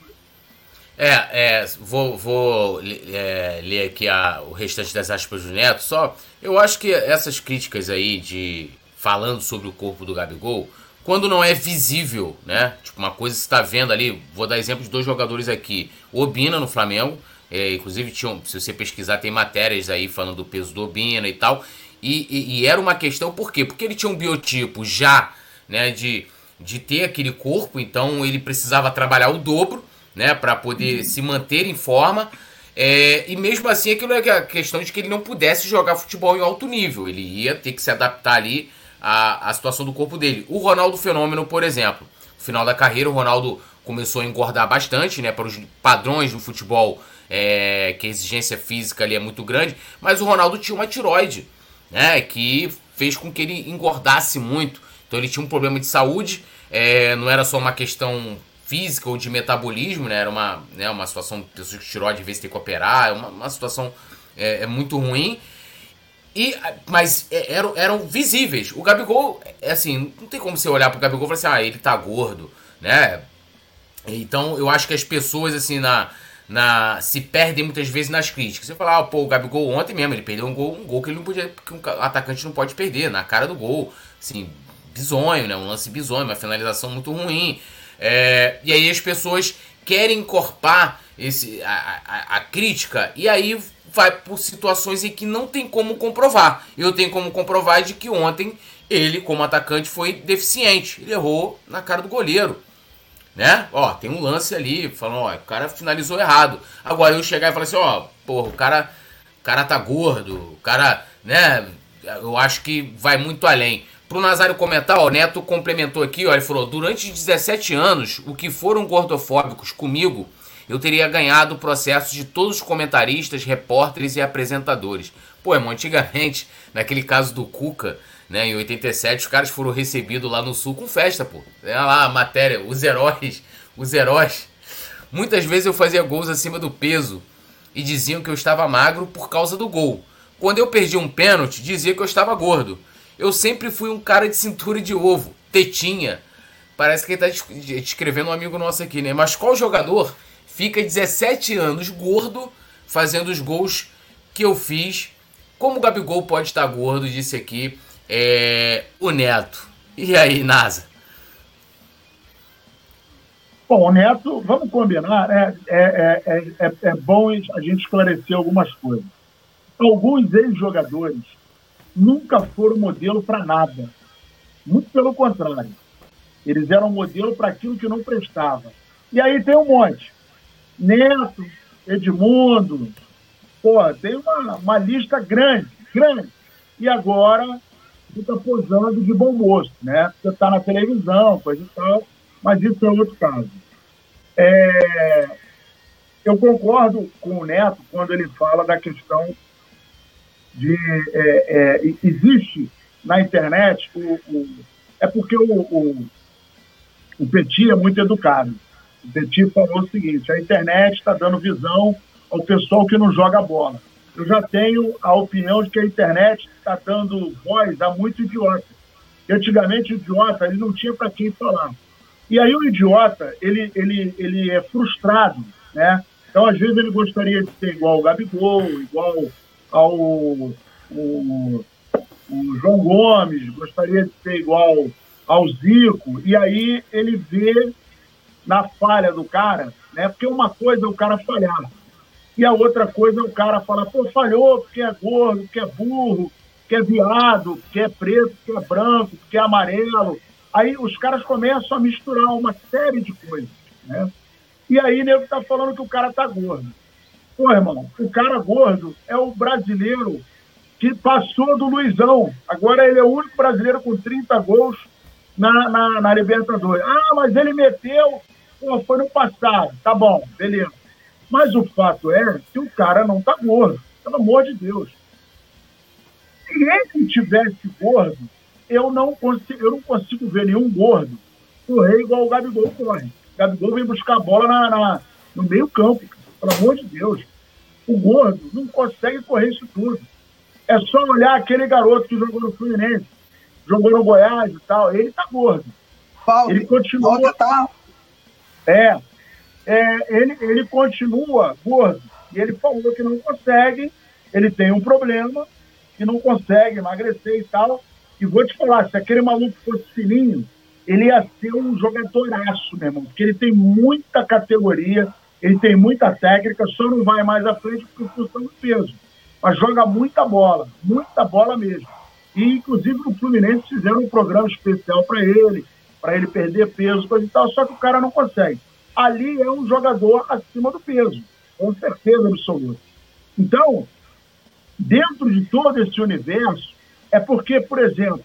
É, é vou, vou é, ler aqui a, o restante das aspas do Neto. Só, eu acho que essas críticas aí de falando sobre o corpo do Gabigol, quando não é visível, né? Tipo, uma coisa está vendo ali, vou dar exemplo de dois jogadores aqui. Obina no Flamengo, é, inclusive tinham, se você pesquisar, tem matérias aí falando do peso do Obina e tal. E, e, e, era uma questão, por quê? Porque ele tinha um biotipo já, né, de, de ter aquele corpo, então ele precisava trabalhar o dobro né, para poder uhum. se manter em forma. É, e mesmo assim, aquilo é a questão de que ele não pudesse jogar futebol em alto nível. Ele ia ter que se adaptar ali à, à situação do corpo dele. O Ronaldo Fenômeno, por exemplo, no final da carreira, o Ronaldo começou a engordar bastante, né, para os padrões do futebol, é, que a exigência física ali é muito grande. Mas o Ronaldo tinha uma tiroide, né, que fez com que ele engordasse muito. Então ele tinha um problema de saúde, é, não era só uma questão física ou de metabolismo, né? Era uma, né, uma situação de pessoas que tirou de vez ter que operar, é uma, uma situação é, é, muito ruim. E, mas é, eram, eram visíveis. O Gabigol, é assim, não tem como você olhar pro Gabigol e falar assim, ah, ele tá gordo, né? Então eu acho que as pessoas, assim, na, na se perdem muitas vezes nas críticas. Você fala, ah, pô, o Gabigol ontem mesmo, ele perdeu um gol, um gol que ele não podia, que um atacante não pode perder, na cara do gol. Assim, bizonho, né? Um lance bizonho, uma finalização muito ruim. É, e aí as pessoas querem encorpar esse, a, a, a, crítica e aí vai por situações em que não tem como comprovar. Eu tenho como comprovar de que ontem ele, como atacante, foi deficiente. Ele errou na cara do goleiro. Né? Ó, tem um lance ali falando, ó, o cara finalizou errado. Agora eu chegar e falar assim, ó, porra, o cara, o cara tá gordo, o cara, né? Eu acho que vai muito além. Pro Nazário comentar, o Neto complementou aqui, ó, ele falou: durante 17 anos, o que foram gordofóbicos comigo, eu teria ganhado o processo de todos os comentaristas, repórteres e apresentadores. Pô, irmão, antigamente, naquele caso do Cuca, né, em 87, os caras foram recebidos lá no Sul com festa, pô. É lá a matéria, os heróis, os heróis. Muitas vezes eu fazia gols acima do peso e diziam que eu estava magro por causa do gol. Quando eu perdi um pênalti, dizia que eu estava gordo. Eu sempre fui um cara de cintura de ovo, tetinha. Parece que ele tá descrevendo um amigo nosso aqui, né? Mas qual jogador fica 17 anos gordo fazendo os gols que eu fiz? Como o Gabigol pode estar gordo, disse aqui é, o Neto. E aí, NASA? Bom, o Neto, vamos combinar, é, é, é, é, bom a gente esclarecer algumas coisas. Alguns ex-jogadores nunca foram modelo para nada. Muito pelo contrário. Eles eram modelo para aquilo que não prestava. E aí tem um monte. Neto, Edmundo, pô, tem uma, uma lista grande, grande. E agora fica posando de bom moço, né? Você está na televisão, coisa e tal, mas isso é outro caso. É... Eu concordo com o Neto quando ele fala da questão de é, é, existe na internet o, o é porque o, o, o Petit é muito educado. O Petit falou o seguinte: a internet está dando visão ao pessoal que não joga bola. Eu já tenho a opinião de que a internet está dando voz a muito idiota. E antigamente o idiota ele não tinha para quem falar. E aí o idiota ele, ele, ele é frustrado, né? Então às vezes ele gostaria de ser igual o Gabigol, igual ao o, o João Gomes, gostaria de ser igual ao Zico, e aí ele vê na falha do cara, né? Porque uma coisa é o cara falhar, e a outra coisa é o cara falar, pô, falhou porque é gordo, porque é burro, porque é viado, porque é preto, porque é branco, porque é amarelo. Aí os caras começam a misturar uma série de coisas, né? E aí nego tá falando que o cara tá gordo. Pô, irmão, o cara gordo é o brasileiro que passou do Luizão. Agora ele é o único brasileiro com 30 gols na, na, na Libertadores. Ah, mas ele meteu, pô, foi no passado. Tá bom, beleza. Mas o fato é que o cara não tá gordo, pelo amor de Deus. Se ele tivesse gordo, eu não consigo, eu não consigo ver nenhum gordo correr igual o Gabigol corre. O Gabigol vem buscar a bola na, na no meio campo. Pelo amor de Deus. O gordo não consegue correr isso tudo. É só olhar aquele garoto que jogou no Fluminense, jogou no Goiás e tal. Ele tá gordo. Paulo, ele continua. Tá... É, é, ele, ele continua gordo. E ele falou que não consegue, ele tem um problema, que não consegue emagrecer e tal. E vou te falar, se aquele maluco fosse fininho, ele ia ser um jogadoraço, meu irmão, porque ele tem muita categoria, ele tem muita técnica, só não vai mais à frente por função do peso. Mas joga muita bola, muita bola mesmo. E, inclusive, no Fluminense fizeram um programa especial para ele, para ele perder peso, coisa e tal, só que o cara não consegue. Ali é um jogador acima do peso, com certeza absoluta. Então, dentro de todo esse universo, é porque, por exemplo,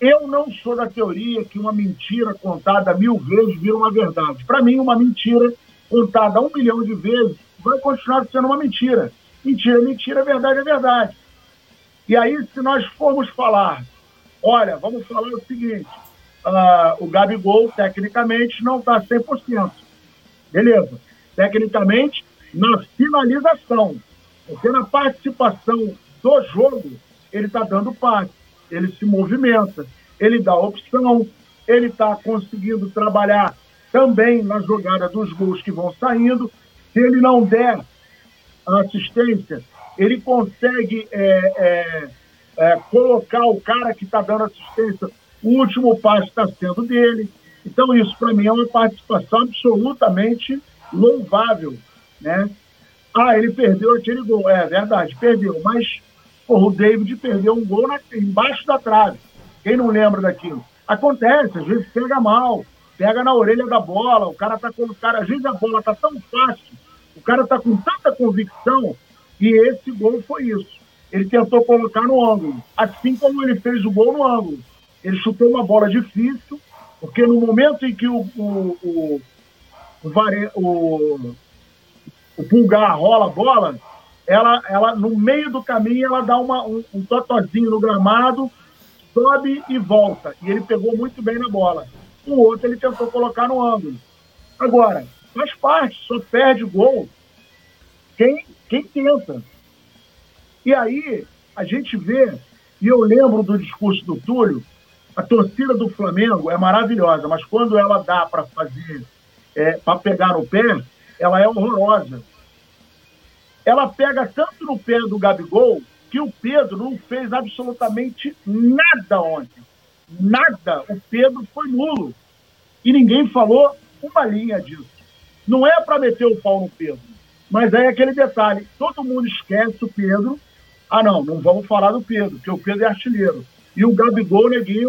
eu não sou da teoria que uma mentira contada mil vezes vira uma verdade. Para mim, uma mentira contada um milhão de vezes, vai continuar sendo uma mentira. Mentira é mentira, verdade é verdade. E aí, se nós formos falar, olha, vamos falar o seguinte, uh, o Gabigol, tecnicamente, não está 100%. Beleza. Tecnicamente, na finalização. Porque na participação do jogo, ele está dando passe, ele se movimenta, ele dá opção, ele está conseguindo trabalhar também na jogada dos gols que vão saindo. Se ele não der assistência, ele consegue é, é, é, colocar o cara que está dando assistência, o último passe está sendo dele. Então, isso para mim é uma participação absolutamente louvável. Né? Ah, ele perdeu aquele gol. É verdade, perdeu. Mas porra, o David perdeu um gol na, embaixo da trave. Quem não lembra daquilo? Acontece, às vezes pega mal, pega na orelha da bola, o cara tá com o cara, às vezes a bola tá tão fácil, o cara tá com tanta convicção, e esse gol foi isso. Ele tentou colocar no ângulo, assim como ele fez o gol no ângulo. Ele chutou uma bola difícil, porque no momento em que o, o, o, o, vare, o, o pulgar rola a bola, ela, ela no meio do caminho ela dá uma, um, um totozinho no gramado, sobe e volta. E ele pegou muito bem na bola. O outro ele tentou colocar no ângulo. Agora, faz parte, só perde gol quem, quem tenta. E aí a gente vê, e eu lembro do discurso do Túlio, a torcida do Flamengo é maravilhosa, mas quando ela dá para fazer, é, para pegar no pé, ela é horrorosa. Ela pega tanto no pé do Gabigol que o Pedro não fez absolutamente nada ontem. Nada. O Pedro foi nulo. E ninguém falou uma linha disso. Não é para meter o pau no Pedro. Mas é aquele detalhe: todo mundo esquece o Pedro. Ah, não, não vamos falar do Pedro, porque o Pedro é artilheiro. E o Gabigol, neguinho,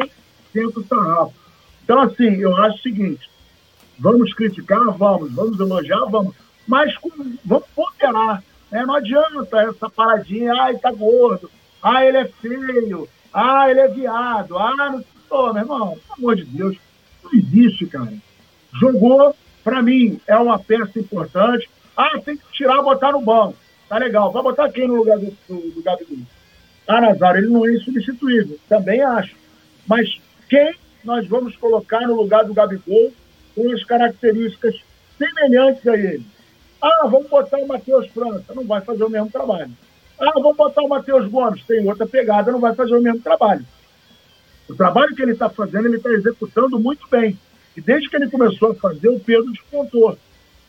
tenta o sarrafo. Então, assim, eu acho o seguinte: vamos criticar, vamos, vamos elogiar, vamos, mas com, vamos ponderar. Né? Não adianta essa paradinha, ai, tá gordo, ah, ele é feio, ah, ele é viado, ah, não Pô, meu irmão, pelo amor de Deus, não existe, cara. Jogou, para mim, é uma peça importante. Ah, tem que tirar botar no banco. Tá legal. Vai botar quem no lugar do, do, do Gabigol? Ah, Nazário, ele não é insubstituível. Também acho. Mas quem nós vamos colocar no lugar do Gabigol com as características semelhantes a ele? Ah, vamos botar o Matheus França, não vai fazer o mesmo trabalho. Ah, vamos botar o Matheus Gomes, tem outra pegada, não vai fazer o mesmo trabalho. O trabalho que ele está fazendo, ele está executando muito bem. E desde que ele começou a fazer, o Pedro despontou.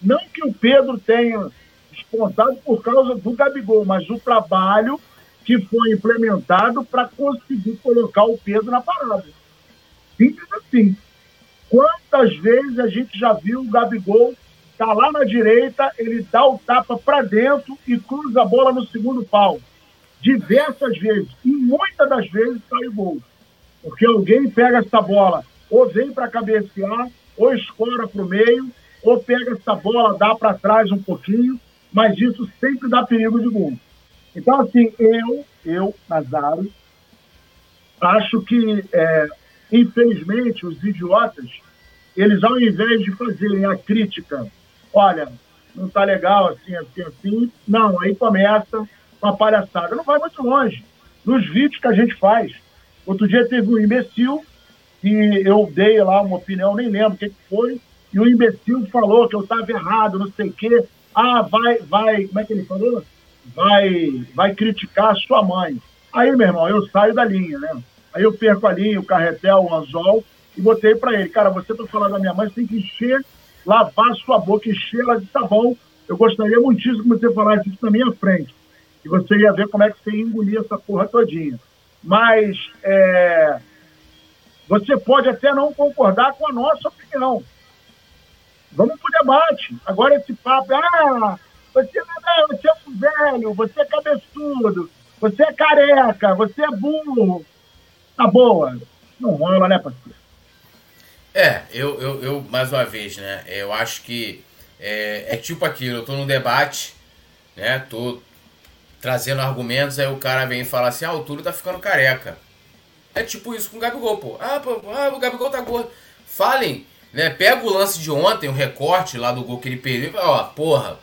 Não que o Pedro tenha despontado por causa do Gabigol, mas o trabalho que foi implementado para conseguir colocar o Pedro na parada. Simples assim. Quantas vezes a gente já viu o Gabigol tá lá na direita, ele dá o tapa para dentro e cruza a bola no segundo pau. Diversas vezes. E muitas das vezes sai gol. Porque alguém pega essa bola, ou vem para cabecear, ou escora para o meio, ou pega essa bola, dá para trás um pouquinho, mas isso sempre dá perigo de gol. Então, assim, eu, eu, Nazário, acho que, é, infelizmente, os idiotas, eles, ao invés de fazerem a crítica, olha, não tá legal assim, assim, assim, não, aí começa uma palhaçada. Não vai muito longe. Nos vídeos que a gente faz, Outro dia teve um imbecil que eu dei lá uma opinião, nem lembro o que, que foi, e o imbecil falou que eu estava errado, não sei o quê. Ah, vai, vai, como é que ele falou? Vai, vai criticar a sua mãe. Aí, meu irmão, eu saio da linha, né? Aí eu perco a linha, o carretel, o anzol, e botei para ele, cara, você tá falando da minha mãe, você tem que encher, lavar sua boca, encher ela de sabão. Eu gostaria muitíssimo que você falasse isso na minha frente. E você ia ver como é que você ia engolir essa porra todinha mas é, você pode até não concordar com a nossa opinião. Vamos para o debate. Agora esse papo, ah, você, não, você é um velho, você é cabeçudo, você é careca, você é burro. Tá boa. Não rola, né, parceiro? É, eu, eu, eu, mais uma vez, né, eu acho que é, é tipo aquilo, eu tô num debate, né, tô, trazendo argumentos, aí o cara vem e fala assim, ah, o Túlio tá ficando careca. É tipo isso com o Gabigol, pô. Ah, pô, ah o Gabigol tá gordo. Falem, né? Pega o lance de ontem, o recorte lá do gol que ele perdeu ó, porra,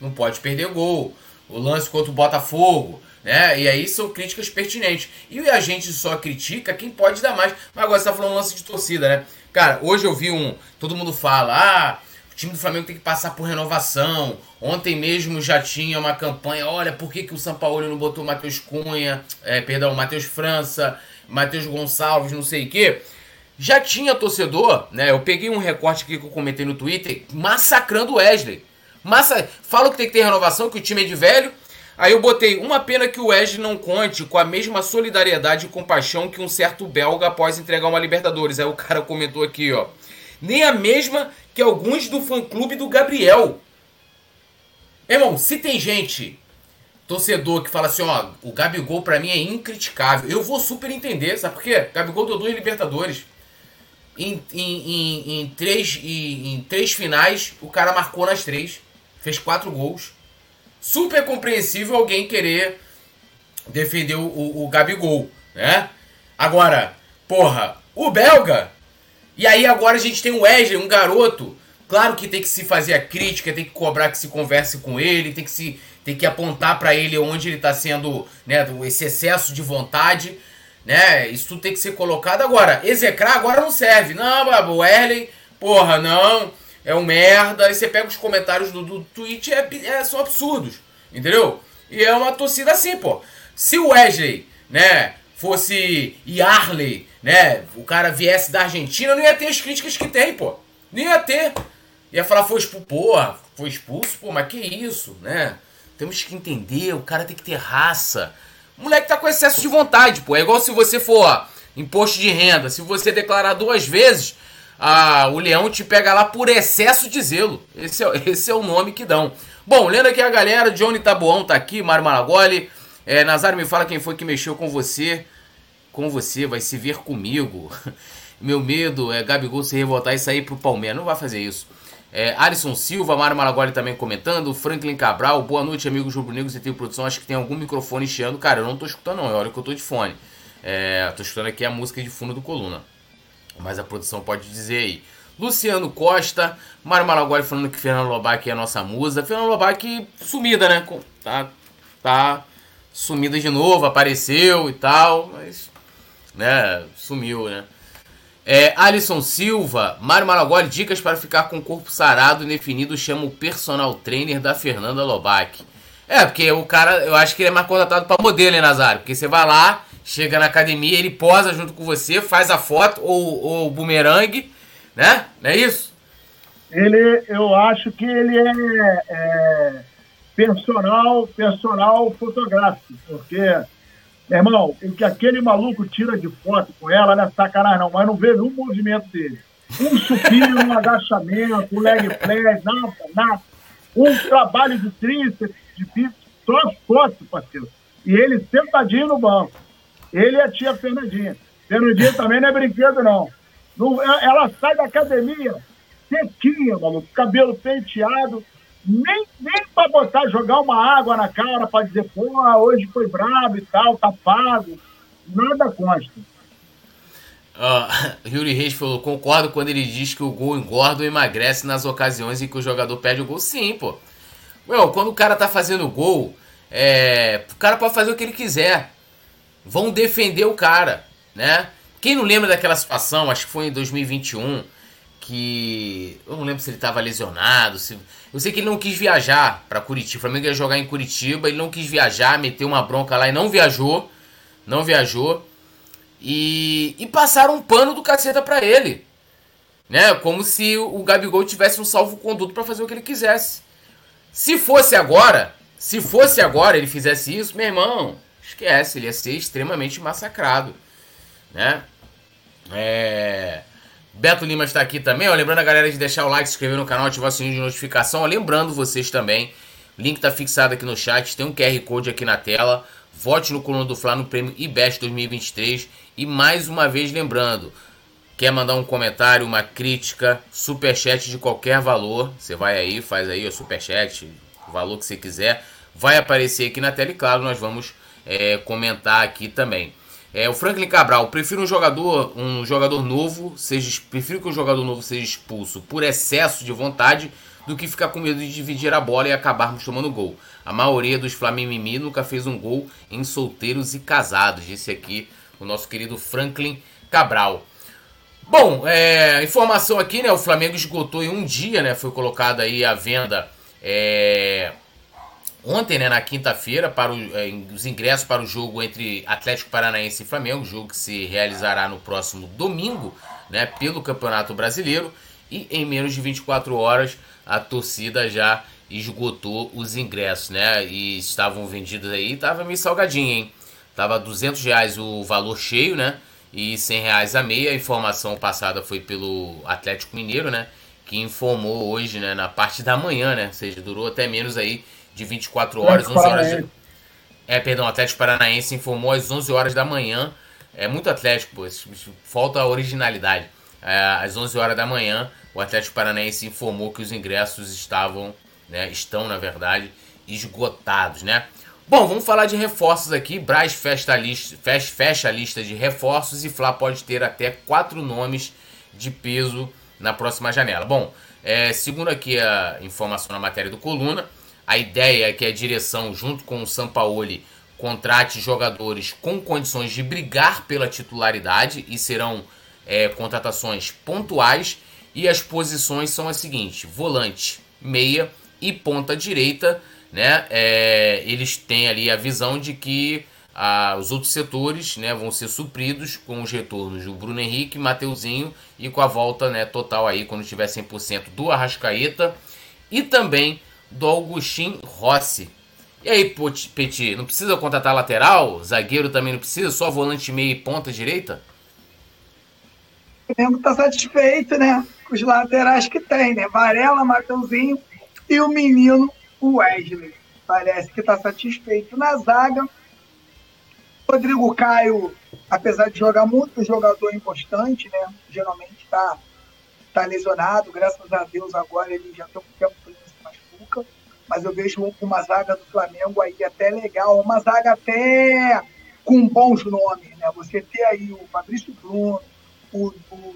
não pode perder gol. O lance contra o Botafogo, né? E aí são críticas pertinentes. E a gente só critica quem pode dar mais. Mas agora você tá falando lance de torcida, né? Cara, hoje eu vi um. Todo mundo fala, ah, O time do Flamengo tem que passar por renovação. Ontem mesmo já tinha uma campanha. Olha, por que, que o São Paulo não botou o Matheus Cunha, é, perdão, Matheus França, Matheus Gonçalves, não sei o quê. Já tinha torcedor, né? Eu peguei um recorte aqui que eu comentei no Twitter, massacrando o Wesley. Massa, falo que tem que ter renovação, que o time é de velho. Aí eu botei uma pena que o Wesley não conte com a mesma solidariedade e compaixão que um certo belga após entregar uma Libertadores. Aí o cara comentou aqui, ó. Nem a mesma que alguns do fã-clube do Gabriel. Irmão, se tem gente, torcedor, que fala assim, ó, o Gabigol pra mim é incriticável, eu vou super entender, sabe por quê? Gabigol deu duas Libertadores. Em, em, em, em três, em, em três finais, o cara marcou nas três. Fez quatro gols. Super compreensível alguém querer defender o, o, o Gabigol, né? Agora, porra, o belga. E aí agora a gente tem o Wesley, um garoto. Claro que tem que se fazer a crítica, tem que cobrar que se converse com ele, tem que se tem que apontar para ele onde ele está sendo, né, esse excesso de vontade né? Isso tudo tem que ser colocado agora. Execrar agora não serve. Não, o Erlen, porra, não. É um merda. Aí você pega os comentários do, do tweet, é, é, são absurdos. Entendeu? E é uma torcida assim, pô. Se o Wesley, né, fosse Yarley, né, o cara viesse da Argentina, não ia ter as críticas que tem, pô. Não ia ter. Ia falar, foi expulso, porra, foi expulso, pô, mas que isso, né? Temos que entender, o cara tem que ter raça. O moleque tá com excesso de vontade, pô. É igual se você for ó, imposto de renda. Se você declarar duas vezes, a, o leão te pega lá por excesso de zelo. Esse é, esse é o nome que dão. Bom, lendo aqui a galera, Johnny Taboão tá aqui, Mário Maragoli. É, Nazário, me fala quem foi que mexeu com você. Com você, vai se ver comigo. Meu medo é Gabigol se revoltar e sair pro Palmeiras. Não vai fazer isso. É, Alisson Silva, Mário Malagoli também comentando. Franklin Cabral, boa noite, amigos rubro-negros e tem produção. Acho que tem algum microfone chiando. Cara, eu não tô escutando, não. É hora que eu tô de fone. É, tô escutando aqui a música de fundo do Coluna. Mas a produção pode dizer aí. Luciano Costa, Mário Malagoli falando que Fernando Lobac é a nossa musa. Fernando Lobac sumida, né? Tá, tá sumida de novo, apareceu e tal, mas, né, sumiu, né? É, Alisson Silva, Mário Malagoli, dicas para ficar com o corpo sarado e definido, chama o personal trainer da Fernanda Lobac. É, porque o cara, eu acho que ele é mais contratado para modelo, hein, Nazário? Porque você vai lá, chega na academia, ele posa junto com você, faz a foto ou, o bumerangue, né? Não é isso? Ele, eu acho que ele é, é personal, personal fotográfico, porque irmão, o que aquele maluco tira de foto com ela não é sacanagem, não, mas não vejo um movimento dele. Um supino, um agachamento, um leg press, nada, nada. Um trabalho de tríceps, de bíceps, só foto, parceiro. E ele sentadinho no banco. Ele e a tia Fernandinha. Fernandinha também não é brinquedo, não. não ela sai da academia sequinha, maluco, cabelo penteado, nem, nem para botar, jogar uma água na cara para dizer, pô, hoje foi brabo e tal, tá pago. Nada consta. Uh, Yuri Reis falou: concordo quando ele diz que o gol engorda ou emagrece nas ocasiões em que o jogador perde o gol. Sim, pô. Meu, quando o cara tá fazendo gol, é, o cara pode fazer o que ele quiser. Vão defender o cara, né? Quem não lembra daquela situação, acho que foi em 2021, que. Eu não lembro se ele estava lesionado. Se... Eu sei que ele não quis viajar para Curitiba. O Flamengo ia jogar em Curitiba, ele não quis viajar, meteu uma bronca lá e não viajou. Não viajou. E, e passaram um pano do caceta para ele. Né? Como se o Gabigol tivesse um salvo-conduto para fazer o que ele quisesse. Se fosse agora, se fosse agora ele fizesse isso, meu irmão, esquece, ele ia ser extremamente massacrado. Né? É. Beto Lima está aqui também, ó. Lembrando a galera de deixar o like, se inscrever no canal, ativar o sininho de notificação. Ó, lembrando vocês também, link está fixado aqui no chat, tem um QR Code aqui na tela. Vote no Coluna do Fla no prêmio IBEST 2023. E mais uma vez lembrando, quer mandar um comentário, uma crítica, superchat de qualquer valor, você vai aí, faz aí o superchat, o valor que você quiser, vai aparecer aqui na tela e claro, nós vamos é, comentar aqui também. É, o Franklin Cabral, prefiro um jogador, um jogador novo, seja, prefiro que um jogador novo seja expulso por excesso de vontade do que ficar com medo de dividir a bola e acabarmos tomando gol. A maioria dos Flamimimi nunca fez um gol em solteiros e casados, disse aqui o nosso querido Franklin Cabral. Bom, é, informação aqui, né? O Flamengo esgotou em um dia, né? Foi colocado aí a venda é, ontem, né? Na quinta-feira, para o, é, os ingressos para o jogo entre Atlético Paranaense e Flamengo, jogo que se realizará no próximo domingo, né? Pelo Campeonato Brasileiro. E em menos de 24 horas a torcida já esgotou os ingressos, né? E estavam vendidos aí, tava meio salgadinho, hein? Tava 200 reais o valor cheio, né? E 100 reais a meia. A informação passada foi pelo Atlético Mineiro, né? Que informou hoje, né? Na parte da manhã, né? Ou seja, durou até menos aí de 24 horas, 11 horas. De... É, perdão, o Atlético Paranaense informou às 11 horas da manhã. É muito Atlético, pô. Falta originalidade. É, às 11 horas da manhã, o Atlético Paranaense informou que os ingressos estavam, né? Estão, na verdade, esgotados, né? Bom, vamos falar de reforços aqui. Braz fecha a lista, fecha, fecha a lista de reforços e Flá pode ter até quatro nomes de peso na próxima janela. Bom, é, segundo aqui a informação na matéria do Coluna, a ideia é que a direção, junto com o Sampaoli, contrate jogadores com condições de brigar pela titularidade e serão é, contratações pontuais. E as posições são as seguintes: volante, meia e ponta direita né, é, eles têm ali a visão de que ah, os outros setores né, vão ser supridos com os retornos do Bruno Henrique, Mateuzinho e com a volta né, total aí, quando tiver 100% do Arrascaeta. E também do Augustin Rossi. E aí, Petit, não precisa contratar lateral? Zagueiro também não precisa? Só volante meio e ponta direita? O Flamengo está satisfeito, né? Com os laterais que tem, né? Varela, Mateuzinho e o menino Wesley parece que está satisfeito na zaga. Rodrigo Caio, apesar de jogar muito, jogador importante, né? Geralmente está tá lesionado, graças a Deus agora ele já tem um tempo Mas eu vejo uma zaga do Flamengo aí até legal, uma zaga até com bons nomes, né? Você ter aí o Fabrício Bruno, o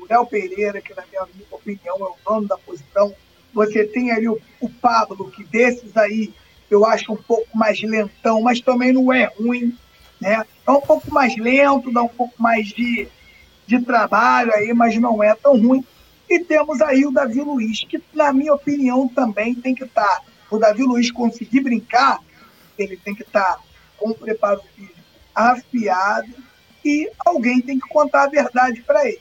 Léo Pereira, que na minha opinião é o dono da posição, você tem ali o, o Pablo, que desses aí eu acho um pouco mais lentão, mas também não é ruim. Né? É um pouco mais lento, dá um pouco mais de, de trabalho aí, mas não é tão ruim. E temos aí o Davi Luiz, que, na minha opinião, também tem que estar. O Davi Luiz conseguir brincar, ele tem que estar tá com o preparo físico afiado e alguém tem que contar a verdade para ele.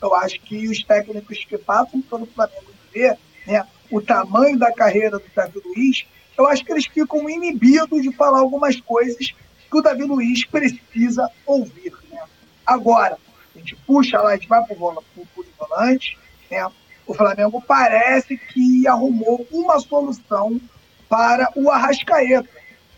Eu acho que os técnicos que passam pelo Flamengo ver, né, o tamanho da carreira do Davi Luiz, eu acho que eles ficam inibidos de falar algumas coisas que o Davi Luiz precisa ouvir. Né? Agora, a gente puxa lá, a gente vai para o volante, né? O Flamengo parece que arrumou uma solução para o Arrascaeta,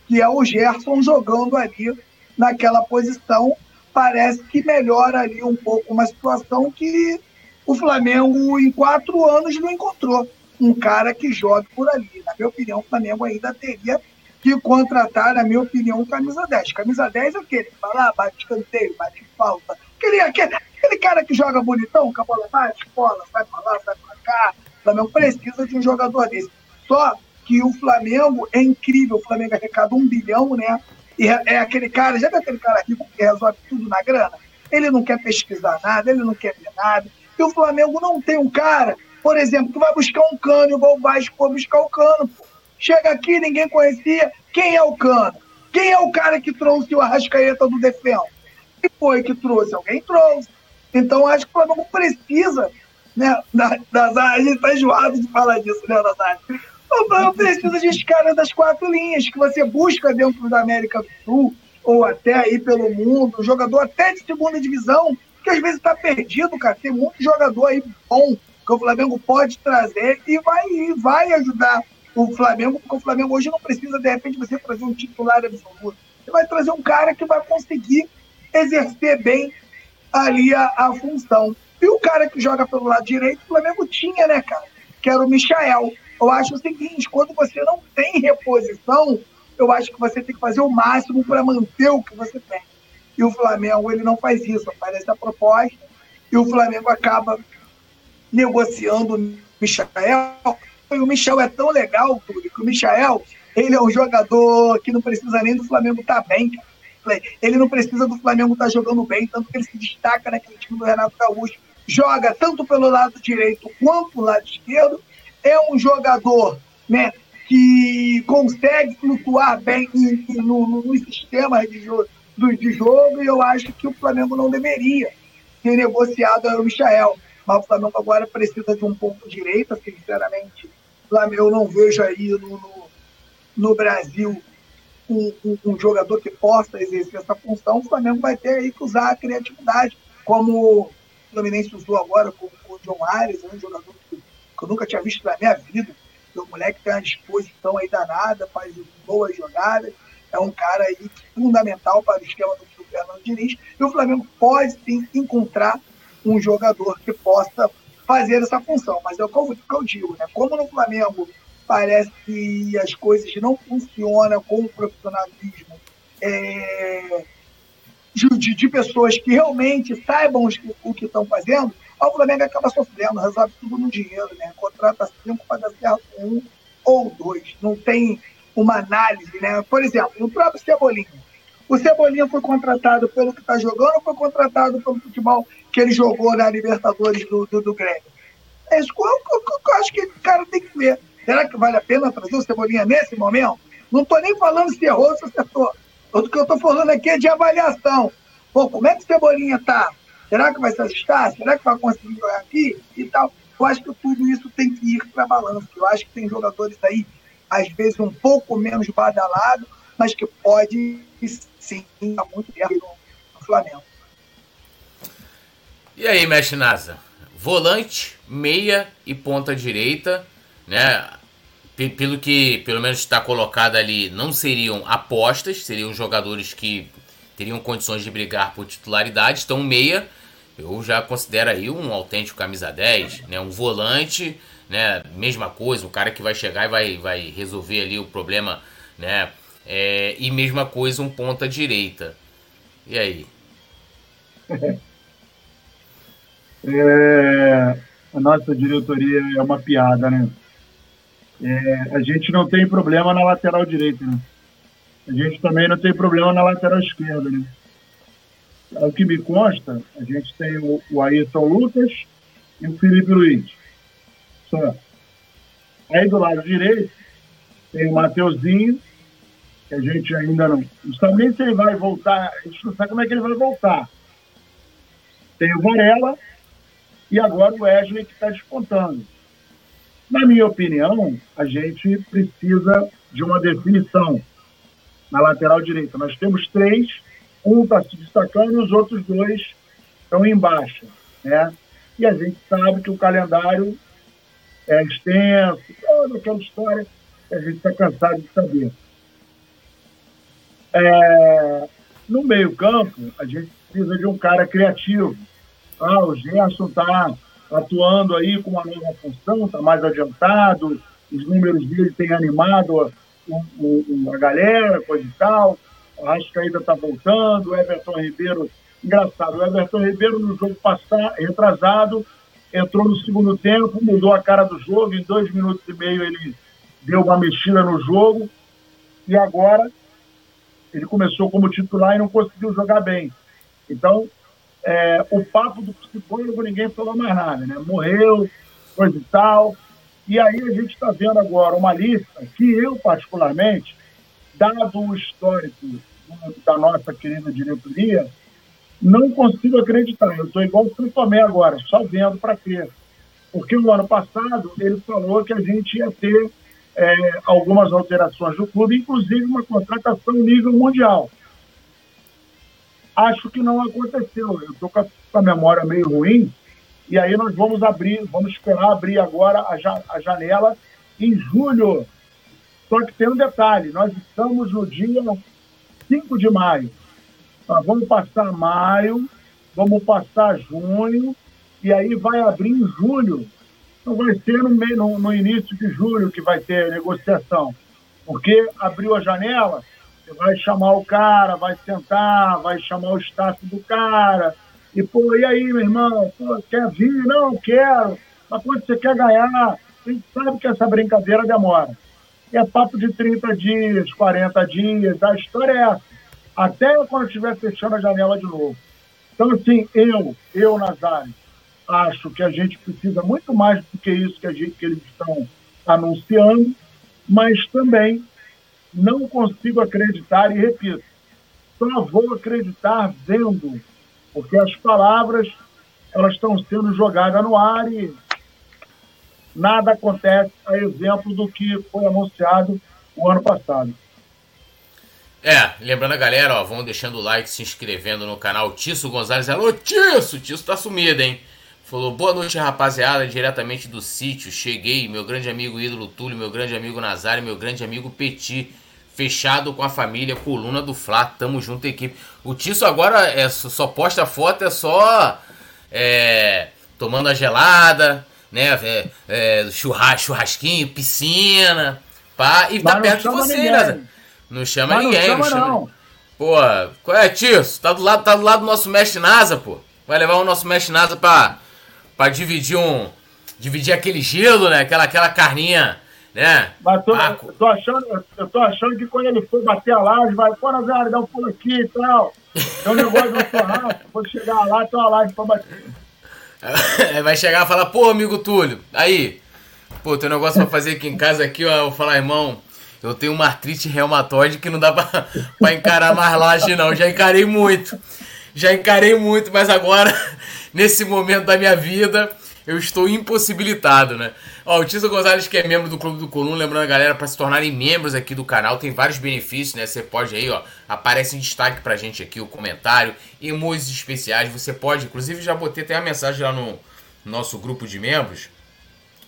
que é o Gerson jogando ali naquela posição. Parece que melhora ali um pouco uma situação que o Flamengo em quatro anos não encontrou um cara que jogue por ali. Na minha opinião, o Flamengo ainda teria que contratar, na minha opinião, camisa 10. Camisa 10 é aquele que vai lá, bate escanteio, bate falta. Aquele, aquele, aquele cara que joga bonitão, com a bola bate, bola, sai pra lá, sai pra cá. O Flamengo precisa de um jogador desse. Só que o Flamengo é incrível. O Flamengo arrecada um bilhão, né? E é, é aquele cara, já viu aquele cara rico que resolve tudo na grana? Ele não quer pesquisar nada, ele não quer ver nada. E o Flamengo não tem um cara por exemplo, tu vai buscar um cano, igual o Vasco foi buscar o cano. Pô. Chega aqui, ninguém conhecia. Quem é o cano? Quem é o cara que trouxe o Arrascaeta do Defensa? Quem foi que trouxe? Alguém trouxe. Então, acho que o Flamengo precisa, né, das A gente tá enjoado de falar disso, né, Nazário? O Flamengo precisa de caras das quatro linhas, que você busca dentro da América do Sul, ou até aí pelo mundo, um jogador até de segunda divisão, que às vezes está perdido, cara. Tem muito jogador aí bom que o Flamengo pode trazer e vai, e vai ajudar o Flamengo, porque o Flamengo hoje não precisa, de repente, você trazer um titular absoluto. Você vai trazer um cara que vai conseguir exercer bem ali a, a função. E o cara que joga pelo lado direito, o Flamengo tinha, né, cara? Que era o Michael. Eu acho o seguinte: quando você não tem reposição, eu acho que você tem que fazer o máximo para manter o que você tem. E o Flamengo, ele não faz isso, aparece a proposta, e o Flamengo acaba negociando o Michel. E o Michel é tão legal, Túlio, que o Michel, ele é um jogador que não precisa nem do Flamengo estar tá bem, cara. Ele não precisa do Flamengo estar tá jogando bem, tanto que ele se destaca naquele time do Renato Gaúcho. joga tanto pelo lado direito quanto lado esquerdo. É um jogador né, que consegue flutuar bem no, no, no sistema de jogo, de jogo, e eu acho que o Flamengo não deveria ter negociado o Michael. Mas o Flamengo agora precisa de um ponto direita, sinceramente. Eu não vejo aí no, no, no Brasil um, um, um, jogador que possa exercer essa função. O Flamengo vai ter aí que usar a criatividade, como o Fluminense usou agora com, com o John Ares, um jogador que, que eu nunca tinha visto na minha vida o moleque tem uma disposição aí danada, faz boas jogadas, é um cara aí fundamental para o esquema do Fernando Diniz. E o Flamengo pode sim encontrar um jogador que possa fazer essa função. Mas é o que eu digo, né? Como no Flamengo parece que as coisas não funcionam com o profissionalismo é, de, de, pessoas que realmente saibam o que estão fazendo, o Flamengo acaba sofrendo, resolve tudo no dinheiro, né? Contrata cinco para dar certo um ou dois. Não tem uma análise, né? Por exemplo, no próprio Cebolinha. O Cebolinha foi contratado pelo que está jogando ou foi contratado pelo futebol que ele jogou na Libertadores do, do, do Grêmio? É isso que eu, eu, eu, acho que o cara tem que ver. Será que vale a pena trazer o Cebolinha nesse momento? Não estou nem falando se errou ou se acertou. O que eu estou falando aqui é de avaliação. Pô, como é que o Cebolinha está? Será que vai se ajustar? Será que vai conseguir jogar aqui e tal? Eu acho que tudo isso tem que ir para balanço. Eu acho que tem jogadores aí, às vezes, um pouco menos badalado, mas que pode sim estar muito bem no, Flamengo. E aí, Mestre Nasa? Volante, meia e ponta direita, né? Pelo que pelo menos está colocado ali, não seriam apostas, seriam jogadores que teriam condições de brigar por titularidade. Então, meia eu já considero aí um autêntico camisa 10, né? Um volante, né? Mesma coisa, o cara que vai chegar e vai, vai resolver ali o problema, né? É, e mesma coisa um ponta direita. E aí? É, a nossa diretoria é uma piada, né? É, a gente não tem problema na lateral direita, né? A gente também não tem problema na lateral esquerda, né? o que me consta, a gente tem o, o Ayrton Lucas e o Felipe Luiz. Só. Aí do lado direito tem o Mateuzinho, que a gente ainda não. Nem se ele vai voltar, a gente não sabe como é que ele vai voltar. Tem o Varela e agora o Wesley que está despontando. Na minha opinião, a gente precisa de uma definição na lateral direita. Nós temos três um está se destacando e os outros dois estão em baixa. Né? E a gente sabe que o calendário é extenso, toda aquela história que a gente está cansado de saber. É, no meio-campo, a gente precisa de um cara criativo. Ah, o Gerson está atuando aí com uma nova função, está mais adiantado, os números dele têm animado a, a, galera, coisa e tal. O ainda está voltando, o Everton Ribeiro, engraçado, o Everton Ribeiro no jogo passado, retrasado, entrou no segundo tempo, mudou a cara do jogo, em dois minutos e meio ele deu uma mexida no jogo, e agora ele começou como titular e não conseguiu jogar bem. Então, é, o papo do psicólogo ninguém falou mais nada, né? Morreu, coisa e tal. E aí a gente está vendo agora uma lista que eu, particularmente, dado o histórico da nossa querida diretoria, não consigo acreditar. Eu estou igual o Tomé agora, só vendo para crer. Porque no ano passado ele falou que a gente ia ter é, algumas alterações do clube, inclusive uma contratação nível mundial. Acho que não aconteceu. Eu estou com a memória meio ruim, e aí nós vamos abrir, vamos esperar abrir agora a, ja, a janela em julho. Só que tem um detalhe: nós estamos no dia 5 de maio. Nós vamos passar maio, vamos passar junho, e aí vai abrir em julho. Não vai ser no, meio, no, no início de julho que vai ter negociação. Porque abriu a janela, você vai chamar o cara, vai sentar, vai chamar o staff do cara. E, pô, e aí, meu irmão? Pô, quer vir? Não, quero. Mas quando você quer ganhar? A gente sabe que essa brincadeira demora. É papo de 30 dias, 40 dias, a história é essa. Até quando estiver fechando a janela de novo. Então, assim, eu, eu, Nazário, acho que a gente precisa muito mais do que isso que, a gente, que eles estão anunciando, mas também não consigo acreditar, e repito, só vou acreditar vendo, porque as palavras elas estão sendo jogadas no ar e nada acontece a exemplo do que foi anunciado o ano passado. É, lembrando a galera, ó, vão deixando o like, se inscrevendo no canal Tisso Gonzalez. Alô, Tisso! Tisso tá sumido, hein? Falou, boa noite, rapaziada, diretamente do sítio. Cheguei, meu grande amigo ídolo Túlio, meu grande amigo Nazário, meu grande amigo Petit. Fechado com a família, coluna do Flá. Tamo junto, equipe. O Tisso agora é, só posta foto, é só é, tomando a gelada, né? É, é, churrasquinho, piscina, pá, e tá perto de você, né? Não chama Mas ninguém, não chama, não chama. Pô, qual é, Tisso? Tá do lado, tá do lado do nosso mestre NASA, pô. Vai levar o nosso mestre NASA pra, pra dividir um. Dividir aquele gelo, né? Aquela, aquela carninha, né? Mas tô, ah, tô achando, eu tô achando que quando ele for bater a laje, vai, pô, Nazário, dá um pulo aqui e tal. Tem um negócio do churrasco, vou chegar lá, tem uma laje pra bater. vai chegar e falar, pô, amigo Túlio, aí, pô, tem um negócio pra fazer aqui em casa aqui, ó. Eu vou falar, irmão, eu tenho uma artrite reumatoide que não dá pra, pra encarar mais laje, não. Já encarei muito. Já encarei muito, mas agora, nesse momento da minha vida, eu estou impossibilitado, né? Ó, o Tisa Gonzalez, que é membro do Clube do Coluna, lembrando a galera para se tornarem membros aqui do canal, tem vários benefícios, né? Você pode aí, ó, aparece em destaque pra gente aqui o comentário, emojis especiais, você pode, inclusive já botei até a mensagem lá no nosso grupo de membros,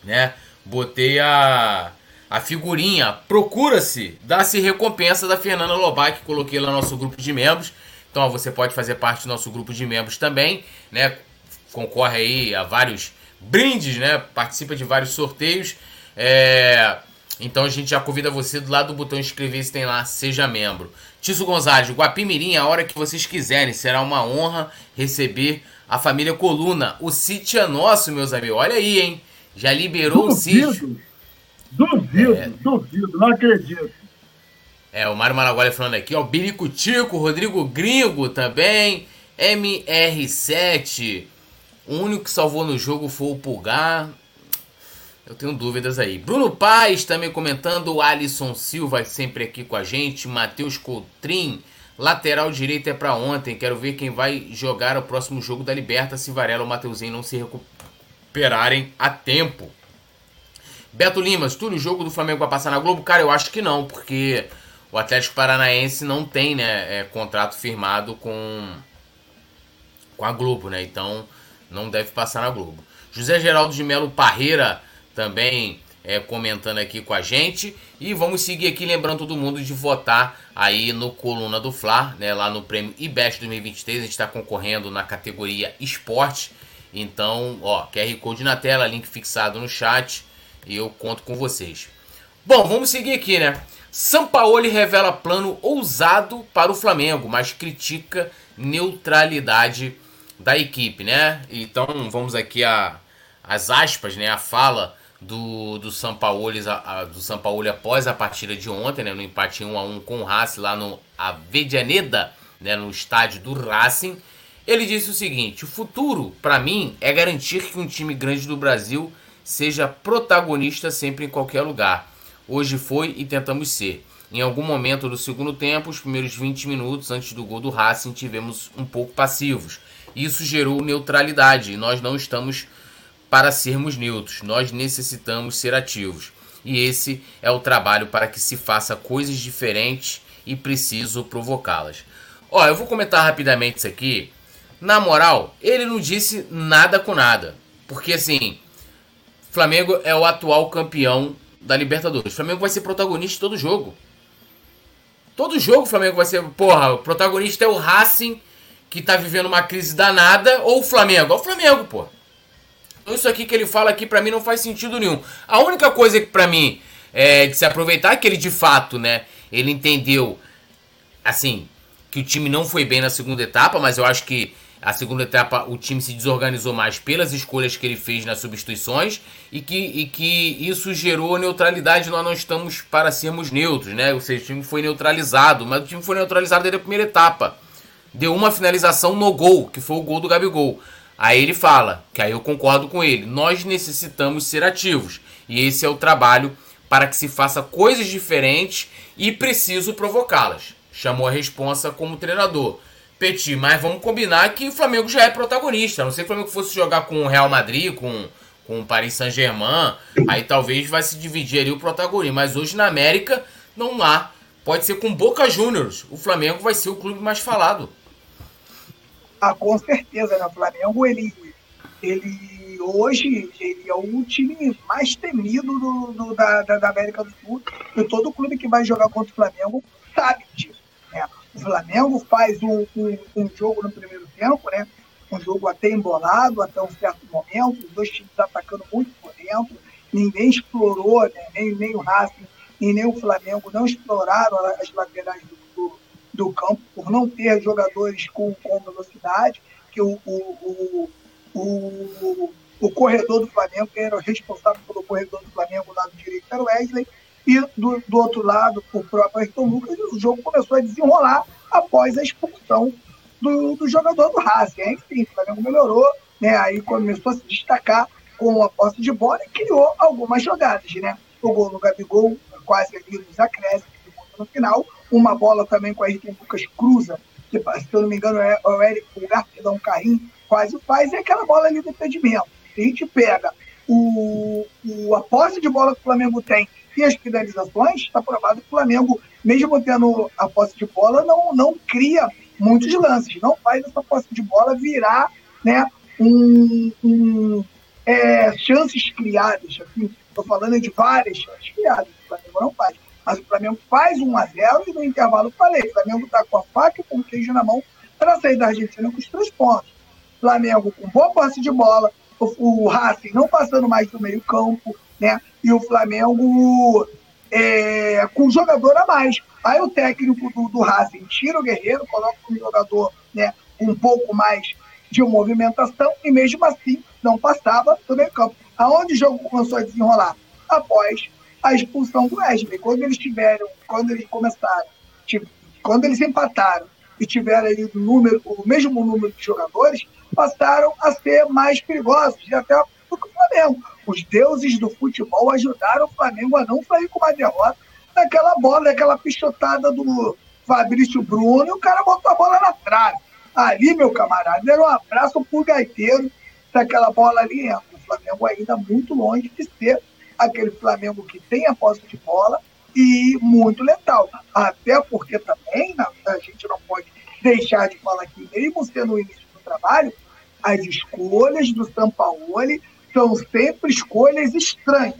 né? Botei a a figurinha Procura-se, dá-se recompensa da Fernanda Lobac, coloquei lá no nosso grupo de membros. Então ó, você pode fazer parte do nosso grupo de membros também, né? Concorre aí a vários brindes, né? Participa de vários sorteios. É... Então a gente já convida você do lado do botão inscrever-se, tem lá, seja membro. Tício Gonzalez, Guapimirim, a hora que vocês quiserem. Será uma honra receber a família Coluna. O sítio é nosso, meus amigos. Olha aí, hein? Já liberou o sítio. Duvido, é. duvido, não acredito. É, o Mário Maragoli falando aqui, ó, Birico Tico, Rodrigo Gringo também, MR7, o único que salvou no jogo foi o Pulgar, eu tenho dúvidas aí. Bruno Paz também comentando, Alisson Silva sempre aqui com a gente, Matheus Coutrin, lateral direito é para ontem, quero ver quem vai jogar o próximo jogo da Liberta se Varela ou Mateuzinho não se recuperarem a tempo. Beto Limas, tudo o jogo do Flamengo vai passar na Globo? Cara, eu acho que não, porque o Atlético Paranaense não tem né, é, contrato firmado com, com a Globo, né? Então não deve passar na Globo. José Geraldo de Melo Parreira também é, comentando aqui com a gente. E vamos seguir aqui lembrando todo mundo de votar aí no Coluna do Fla, né? Lá no prêmio IBEST 2023. A gente está concorrendo na categoria Esporte. Então, ó, QR Code na tela, link fixado no chat e eu conto com vocês. Bom, vamos seguir aqui, né? Sampaoli revela plano ousado para o Flamengo, mas critica neutralidade da equipe, né? Então vamos aqui a as aspas, né? A fala do, do Sampaoli, do Sampaoli após a partida de ontem, né? No empate 1 a 1 com o Racing lá no Avedianeda, né? No estádio do Racing. Ele disse o seguinte: o futuro, para mim, é garantir que um time grande do Brasil seja protagonista sempre em qualquer lugar. Hoje foi e tentamos ser. Em algum momento do segundo tempo, os primeiros 20 minutos antes do gol do Racing, tivemos um pouco passivos. Isso gerou neutralidade e nós não estamos para sermos neutros, nós necessitamos ser ativos. E esse é o trabalho para que se faça coisas diferentes e preciso provocá-las. Ó, eu vou comentar rapidamente isso aqui. Na moral, ele não disse nada com nada. Porque assim, Flamengo é o atual campeão da Libertadores. O Flamengo vai ser protagonista de todo jogo. Todo jogo o Flamengo vai ser. Porra, o protagonista é o Racing, que tá vivendo uma crise danada, ou o Flamengo? É o Flamengo, pô. Então isso aqui que ele fala aqui para mim não faz sentido nenhum. A única coisa que para mim é de se aproveitar é que ele de fato, né, ele entendeu assim, que o time não foi bem na segunda etapa, mas eu acho que a segunda etapa o time se desorganizou mais pelas escolhas que ele fez nas substituições e que, e que isso gerou neutralidade. Nós não estamos para sermos neutros, né? Ou seja, o time foi neutralizado, mas o time foi neutralizado desde a primeira etapa. Deu uma finalização no gol, que foi o gol do Gabigol. Aí ele fala, que aí eu concordo com ele, nós necessitamos ser ativos. E esse é o trabalho para que se faça coisas diferentes e preciso provocá-las. Chamou a responsa como treinador. Petit, mas vamos combinar que o Flamengo já é protagonista. A não sei que o Flamengo fosse jogar com o Real Madrid, com, com o Paris Saint-Germain, aí talvez vai se dividir ali o protagonismo. Mas hoje na América não há. Pode ser com Boca Juniors. O Flamengo vai ser o clube mais falado. Ah, com certeza, né? O Flamengo, ele, ele hoje ele é o time mais temido do, do da, da, América do Sul. E todo clube que vai jogar contra o Flamengo sabe disso. O Flamengo faz um, um, um, jogo no primeiro tempo, né? um jogo até embolado até um certo momento, os dois times atacando muito por dentro, ninguém explorou, né? nem, nem o Racing e nem o Flamengo não exploraram as laterais do, do, do campo por não ter jogadores com, com velocidade, que o, o, o, o, o corredor do Flamengo, que era o responsável pelo corredor do Flamengo, do lado direito era o Wesley, e do, do outro lado, o próprio Ayrton Lucas, o jogo começou a desenrolar após a expulsão do, do jogador do Racing. Enfim, o Flamengo melhorou, né? aí começou a se destacar com a posse de bola e criou algumas jogadas. Né? O gol no Gabigol, quase ali nos acréscimos, no final. Uma bola também com a Ayrton Lucas cruza, que, se eu não me engano, é o Eric Pulgar, que dá um carrinho, quase faz, e aquela bola ali do impedimento. A gente pega o, o, a posse de bola que o Flamengo tem e as finalizações, está provado que o Flamengo, mesmo tendo a posse de bola, não, não cria muitos lances, não faz essa posse de bola virar né, um, um é, chances criadas. Estou falando de várias chances criadas, o Flamengo não faz. Mas o Flamengo faz 1 a 0 e no intervalo falei, o Flamengo está com a faca e com o queijo na mão para sair da Argentina com os três pontos. Flamengo com boa posse de bola, o, o Racing não passando mais do meio campo, né? E o Flamengo é, com jogador a mais. Aí o técnico do, do Racing tira o Guerreiro, coloca um jogador né, um pouco mais de movimentação e mesmo assim não passava do meio campo. Aonde o jogo começou a desenrolar? Após a expulsão do Wesley. Quando eles tiveram, quando eles começaram, tipo, quando eles empataram e tiveram aí o, número, o mesmo número de jogadores, passaram a ser mais perigosos, até o Flamengo. Os deuses do futebol ajudaram o Flamengo a não sair com uma derrota daquela bola, daquela pichotada do Fabrício Bruno, e o cara botou a bola na trave. Ali, meu camarada, era um abraço pro gaiteiro daquela bola ali entra. O Flamengo ainda muito longe de ser aquele Flamengo que tem a posse de bola e muito letal. Até porque também a gente não pode deixar de falar que, mesmo sendo o início do trabalho, as escolhas do Sampaoli são sempre escolhas estranhas.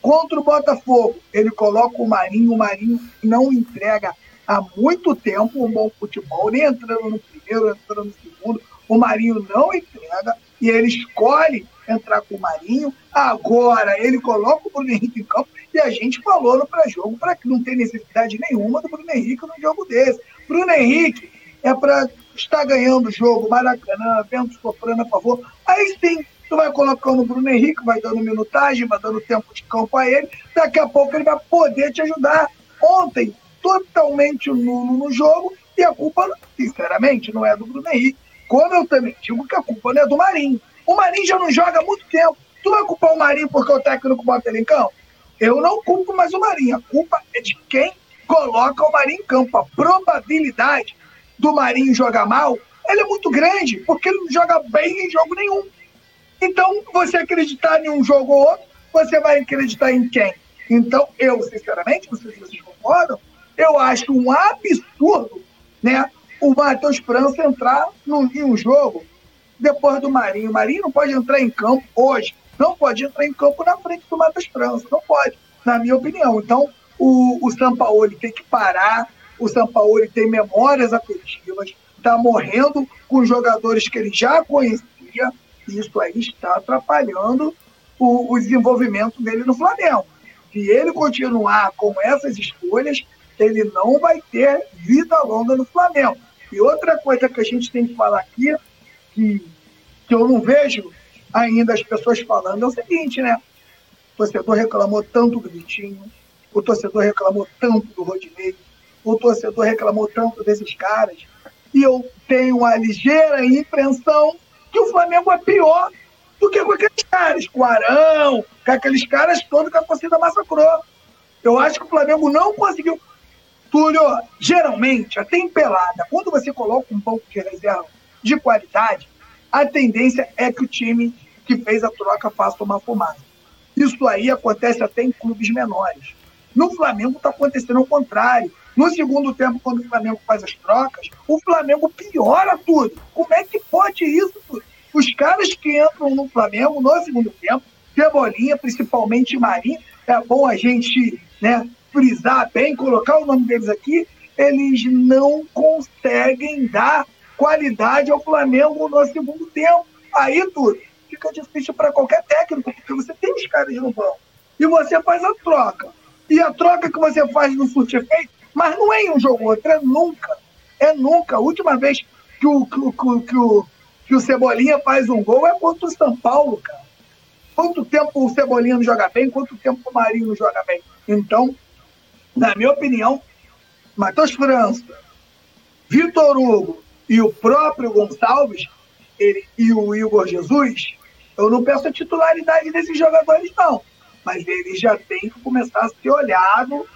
Contra o Botafogo, ele coloca o Marinho, o Marinho não entrega há muito tempo um bom futebol, nem entrando no primeiro, entrando no segundo, o Marinho não entrega e ele escolhe entrar com o Marinho. Agora ele coloca o Bruno Henrique em campo e a gente falou no pré-jogo para que não tem necessidade nenhuma do Bruno Henrique no jogo desse. Bruno Henrique é para estar ganhando o jogo, Maracanã, vento soprando a favor. Aí sim, tu vai colocando o Bruno Henrique, vai dando minutagem, vai dando tempo de campo a ele. Daqui a pouco ele vai poder te ajudar. Ontem, totalmente nulo no jogo e a culpa, sinceramente, não é do Bruno Henrique. Como eu também digo que a culpa não é do Marinho. O Marinho já não joga há muito tempo. Tu vai culpar o Marinho porque o técnico bota ele em campo? Eu não culpo mais o Marinho. A culpa é de quem coloca o Marinho em campo. A probabilidade do Marinho jogar mal ela é muito grande, porque ele não joga bem em jogo nenhum. Então, você acreditar em um jogo ou outro, você vai acreditar em quem? Então, eu, sinceramente, não sei se vocês concordam, eu acho um absurdo né, o Matheus França entrar num, em um jogo depois do Marinho. O Marinho não pode entrar em campo hoje, não pode entrar em campo na frente do Matheus França, não pode, na minha opinião. Então, o, o Sampaoli tem que parar, o Sampaoli tem memórias afetivas, está morrendo com jogadores que ele já conhecia, e isso aí está atrapalhando o, o desenvolvimento dele no Flamengo. Se ele continuar com essas escolhas, ele não vai ter vida longa no Flamengo. E outra coisa que a gente tem que falar aqui, que, que eu não vejo ainda as pessoas falando, é o seguinte, né? O torcedor reclamou tanto do Vitinho, o torcedor reclamou tanto do Rodinei, o torcedor reclamou tanto desses caras, e eu tenho a ligeira impressão que o Flamengo é pior do que com aqueles caras, com o Arão, com aqueles caras todos que a torcida massacrou. Eu acho que o Flamengo não conseguiu. Túlio, geralmente, até em pelada, quando você coloca um pouco de reserva de qualidade, a tendência é que o time que fez a troca faça uma fumaça. Isso aí acontece até em clubes menores. No Flamengo está acontecendo o contrário. No segundo tempo, quando o Flamengo faz as trocas, o Flamengo piora tudo. Como é que pode isso? Tudo? Os caras que entram no Flamengo no segundo tempo, Cebolinha, principalmente Marinho, é bom a gente né, frisar bem, colocar o nome deles aqui, eles não conseguem dar qualidade ao Flamengo no segundo tempo. Aí, tudo fica difícil para qualquer técnico, porque você tem os caras no banco. E você faz a troca. E a troca que você faz no surte efeito, mas não é em um jogo outro, é nunca. É nunca. A última vez que o, que, que, que o, que o Cebolinha faz um gol é contra o São Paulo, cara. Quanto tempo o Cebolinha não joga bem, quanto tempo o Marinho não joga bem. Então, na minha opinião, Matheus França, Vitor Hugo e o próprio Gonçalves ele, e o Igor Jesus, eu não peço a titularidade desses jogadores, não. Mas eles já têm que começar a ser olhado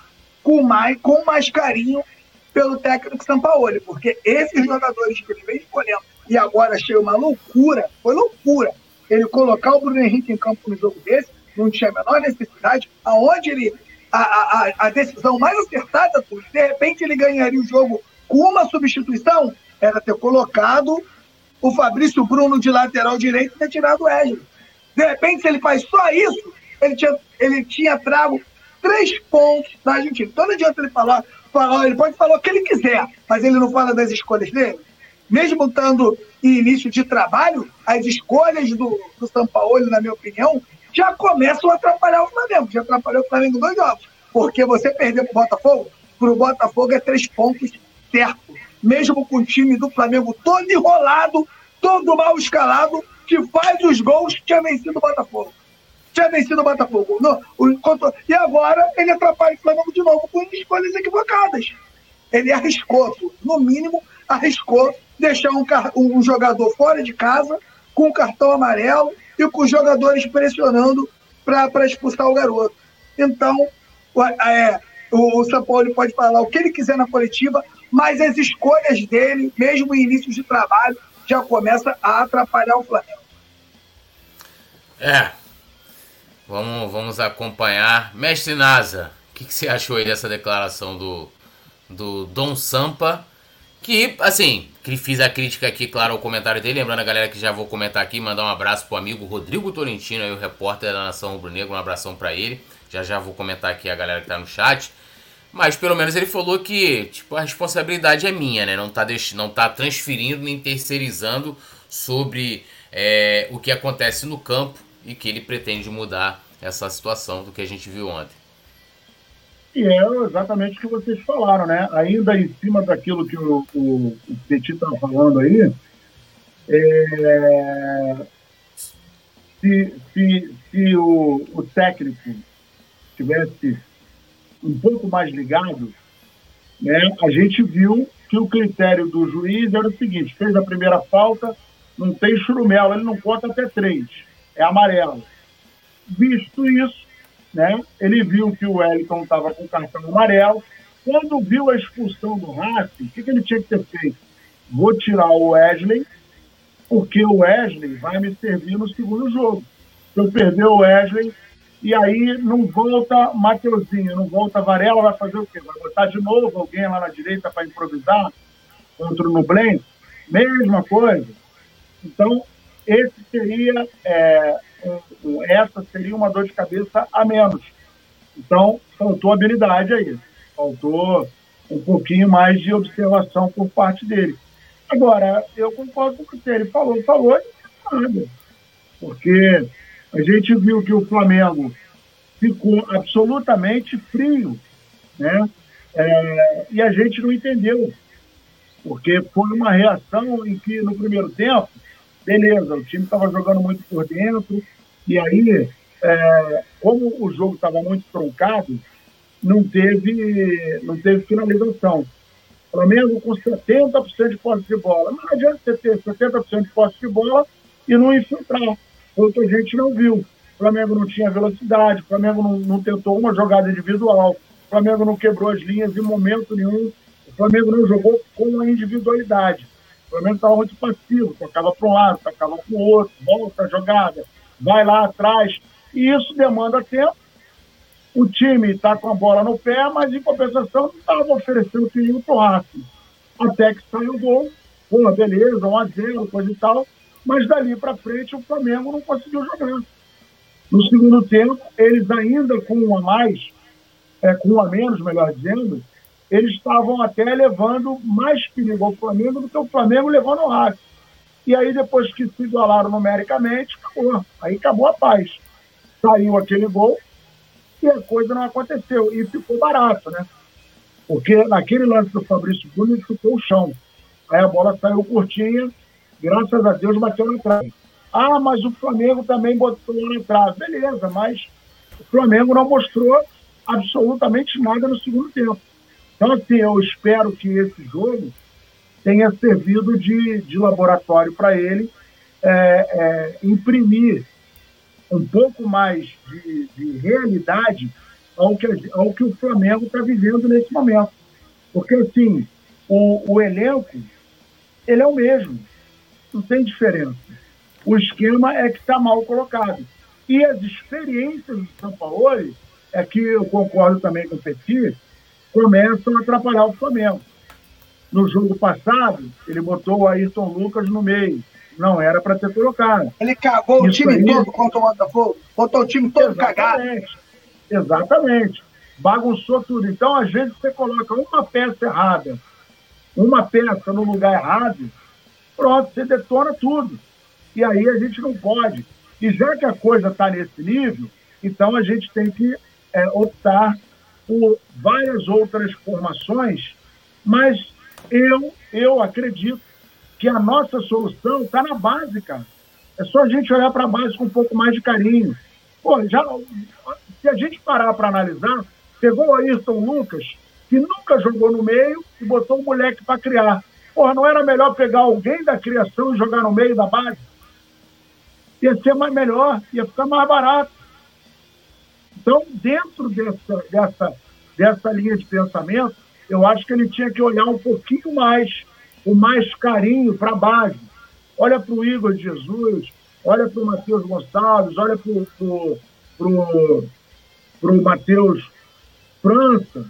com mais, com mais carinho pelo técnico Sampaoli, porque esses jogadores que ele vem escolhendo e agora achei uma loucura, foi loucura ele colocar o Bruno Henrique em campo no jogo desse, não tinha a menor necessidade, aonde ele a, a, a decisão mais acertada, de repente ele ganharia o jogo com uma substituição, era ter colocado o Fabrício Bruno de lateral direito e ter tirado o Wesley. De repente, se ele faz só isso, ele tinha, ele tinha trago três pontos da Argentina. Então não adianta ele falar, falar, ele pode falar o que ele quiser, mas ele não fala das escolhas dele. Mesmo estando em início de trabalho, as escolhas do, do São Paulo, na minha opinião, já começam a atrapalhar o Flamengo. Já atrapalhou o Flamengo dois jogos. Porque você perder para o Botafogo, para o Botafogo é três pontos certo. Mesmo com o time do Flamengo todo enrolado, todo mal escalado, que faz os gols, tinha vencido o Botafogo. Tinha vencido o Botafogo. No, o, contra, e agora ele atrapalha o Flamengo de novo com escolhas equivocadas. Ele arriscou, no mínimo, arriscou deixar um, um jogador fora de casa, com cartão amarelo, e com os jogadores pressionando para expulsar o garoto. Então, é, o, o São Paulo pode falar o que ele quiser na coletiva, mas as escolhas dele, mesmo em início de trabalho, já começa a atrapalhar o Flamengo. É. Vamos, vamos acompanhar. Mestre Nasa, o que, que, você achou aí dessa declaração do, do Dom Sampa? Que, assim, que fiz a crítica aqui, claro, ao comentário dele. Lembrando a galera que já vou comentar aqui, mandar um abraço pro amigo Rodrigo Tolentino, aí, o repórter da Nação Rubro Negro. Um abração para ele. Já já vou comentar aqui a galera que tá no chat. Mas pelo menos ele falou que tipo, a responsabilidade é minha, né? Não tá, deix... não tá transferindo nem terceirizando sobre é, o que acontece no campo e que ele pretende mudar essa situação do que a gente viu ontem. E é exatamente o que vocês falaram, né? Ainda em cima daquilo que o, o, o Petit estava falando aí, é, se, se, se o, o técnico tivesse um pouco mais ligado, né, a gente viu que o critério do juiz era o seguinte: fez a primeira falta, não tem churumelo, ele não conta até três, é amarelo. Visto isso, né? Ele viu que o Wellington estava com cartão amarelo. Quando viu a expulsão do Racing, o que, que ele tinha que ter feito? Vou tirar o Wesley, porque o Wesley vai me servir no segundo jogo. Se eu perder o Wesley, e aí não volta Mateuzinho, não volta Varela, vai fazer o quê? Vai botar de novo alguém lá na direita para improvisar contra o Nublense? Mesma coisa. Então, esse seria é, essa seria uma dor de cabeça a menos. Então, faltou habilidade aí. Faltou um pouquinho mais de observação por parte dele. Agora, eu concordo com o que ele falou. Falou e nada. Porque a gente viu que o Flamengo ficou absolutamente frio, né? É, e a gente não entendeu. Porque foi uma reação em que, no primeiro tempo, beleza, o time estava jogando muito por dentro, e aí, é, como o jogo estava muito truncado, não teve, não teve finalização. Flamengo com 70% de posse de bola. Não adianta você ter 70% de posse de bola e não infiltrar. Outra gente não viu. O Flamengo não tinha velocidade, o Flamengo não, não tentou uma jogada individual, o Flamengo não quebrou as linhas em momento nenhum, o Flamengo não jogou com a individualidade. Flamengo estava muito passivo, tocava para um lado, tocava para o outro, volta a jogada, vai lá atrás. E isso demanda tempo. O time está com a bola no pé, mas em compensação não estava oferecendo perigo para o Racing. Até que saiu o gol, pô, beleza, 1x0, coisa e tal. Mas dali para frente o Flamengo não conseguiu jogar. No segundo tempo, eles ainda com um a mais, é, com um a menos, melhor dizendo, eles estavam até levando mais perigo ao Flamengo do que o Flamengo levando ao Racing. E aí, depois que se igualaram numericamente, acabou. Aí acabou a paz. Saiu aquele gol e a coisa não aconteceu. E ficou barato, né? Porque naquele lance do Fabrício ele ficou o chão. Aí a bola saiu curtinha, graças a Deus bateu na trave. Ah, mas o Flamengo também botou na trave. Beleza, mas o Flamengo não mostrou absolutamente nada no segundo tempo. Então, assim, eu espero que esse jogo tenha servido de, de laboratório para ele é, é, imprimir um pouco mais de, de realidade ao que, ao que o Flamengo está vivendo nesse momento. Porque, assim, o, o elenco, ele é o mesmo, não tem diferença. O esquema é que está mal colocado. E as experiências do São Paulo, é que eu concordo também com o Petit, começam a atrapalhar o Flamengo. No jogo passado, ele botou o Ayrton Lucas no meio. Não era para ter colocado. Ele cagou Isso o time aí... todo contra o Botafogo. Botou o time todo Exatamente. cagado. Exatamente. Bagunçou tudo. Então, às vezes, você coloca uma peça errada, uma peça no lugar errado, pronto, você detona tudo. E aí a gente não pode. E já que a coisa está nesse nível, então a gente tem que é, optar por várias outras formações, mas eu, eu acredito que a nossa solução está na base, cara. É só a gente olhar para a base com um pouco mais de carinho. Pô, já, se a gente parar para analisar, pegou o Ayrton Lucas, que nunca jogou no meio, e botou um moleque para criar. Porra, não era melhor pegar alguém da criação e jogar no meio da base? Ia ser mais melhor, ia ficar mais barato. Então, dentro dessa, dessa, dessa linha de pensamento, eu acho que ele tinha que olhar um pouquinho mais, com mais carinho para a base. Olha para o Igor Jesus, olha para o Matheus Gonçalves, olha para o Matheus França.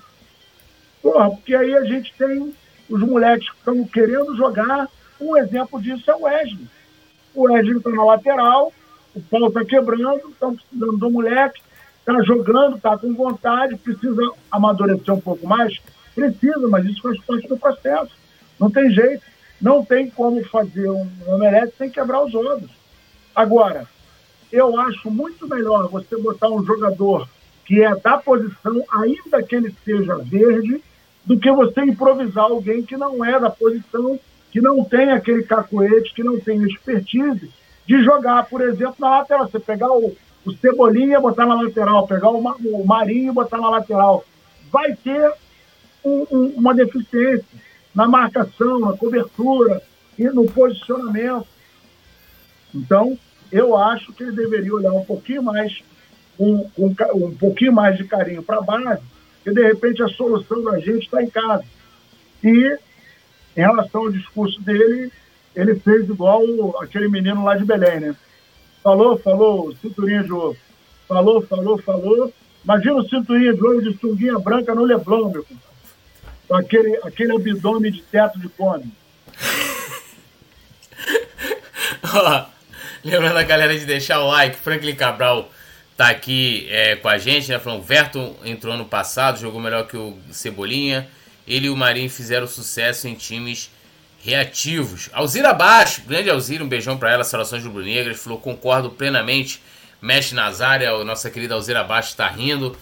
Porra, porque aí a gente tem os moleques que estão querendo jogar. Um exemplo disso é o Wesley. O Wesley está na lateral, o pau está quebrando, estão precisando do moleque, está jogando, está com vontade, precisa amadurecer um pouco mais, Precisa, mas isso faz parte do processo. Não tem jeito. Não tem como fazer um omelete sem quebrar os ovos. Agora, eu acho muito melhor você botar um jogador que é da posição, ainda que ele seja verde, do que você improvisar alguém que não é da posição, que não tem aquele cacoete, que não tem expertise de jogar, por exemplo, na lateral. Você pegar o, o Cebolinha botar na lateral, pegar o, o Marinho e botar na lateral. Vai ter um, um, uma deficiência na marcação, na cobertura e no posicionamento. Então, eu acho que ele deveria olhar um pouquinho mais, um, um, um pouquinho mais de carinho para a base, que de repente a solução da gente está em casa. E em relação ao discurso dele, ele fez igual aquele menino lá de Belém, né? Falou, falou, cinturinha de ouro. Falou, falou, falou. Imagina o cinturinha de ouro de sunguinha branca no Leblon, meu compadre com aquele, aquele abdômen de teto de cone. lembrando a galera de deixar o like, Franklin Cabral tá aqui é, com a gente, né? Falando, o Verto entrou ano passado, jogou melhor que o Cebolinha. Ele e o Marinho fizeram sucesso em times reativos. Alzira Baixo, grande Alzira, um beijão para ela, Salações Rubro-Negras, falou, concordo plenamente. Mestre Nazária, a nossa querida Alzira Baixo está rindo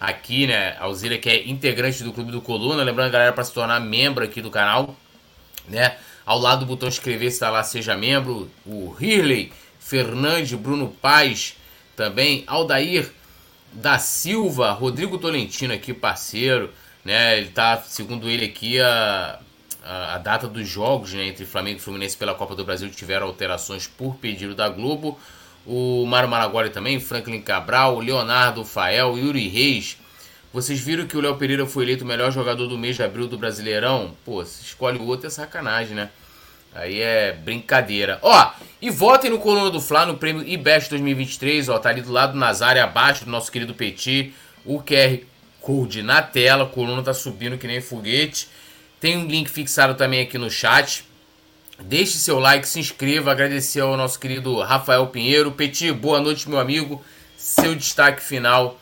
aqui, né? Alzira que é integrante do Clube do Coluna. Lembrando a galera para se tornar membro aqui do canal, né? Ao lado do botão inscrever está lá, seja membro. O Hirley, Fernandes, Bruno Paz, também. Aldair da Silva, Rodrigo Tolentino aqui, parceiro, né? Ele tá, segundo ele aqui, a, a, data dos jogos né, entre Flamengo e Fluminense pela Copa do Brasil tiveram alterações por pedido da Globo. O Mário Maragoli também, Franklin Cabral, Leonardo Fael, Yuri Reis. Vocês viram que o Léo Pereira foi eleito o melhor jogador do mês de abril do Brasileirão? Pô, se escolhe o outro é sacanagem, né? Aí é brincadeira. Ó, e votem no Coluna do Fla no prêmio IBEST 2023, ó, tá ali do lado do Nazário, abaixo do nosso querido Petit, o QR Code na tela, a coluna tá subindo que nem foguete. Tem um link fixado também aqui no chat. Deixe seu like, se inscreva, agradecer ao nosso querido Rafael Pinheiro. Petit, boa noite, meu amigo. Seu destaque final.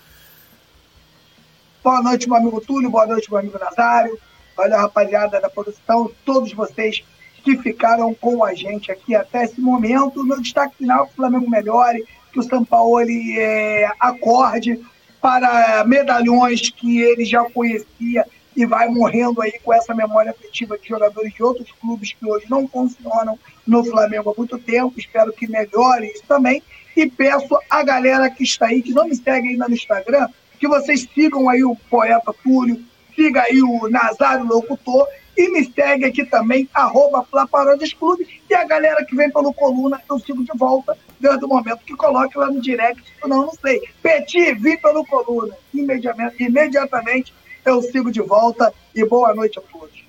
Boa noite, meu amigo Túlio, boa noite, meu amigo Nazário. Olha, rapaziada da produção, todos vocês que ficaram com a gente aqui até esse momento. Meu destaque final que o Flamengo melhore, que o São Paulo é, acorde para medalhões que ele já conhecia e vai morrendo aí com essa memória afetiva de jogadores de outros clubes que hoje não funcionam no Flamengo há muito tempo. Espero que melhore isso também. E peço a galera que está aí, que não me segue ainda no Instagram, que vocês sigam aí o Poeta Túlio, siga aí o Nazário Locutor e me segue aqui também, arroba Flaparodes Clube. E a galera que vem pelo Coluna, eu sigo de volta desde o momento que coloque lá no direct. Não, não sei. Peti, vim pelo Coluna. Imediatamente, imediatamente eu sigo de volta e boa noite a todos.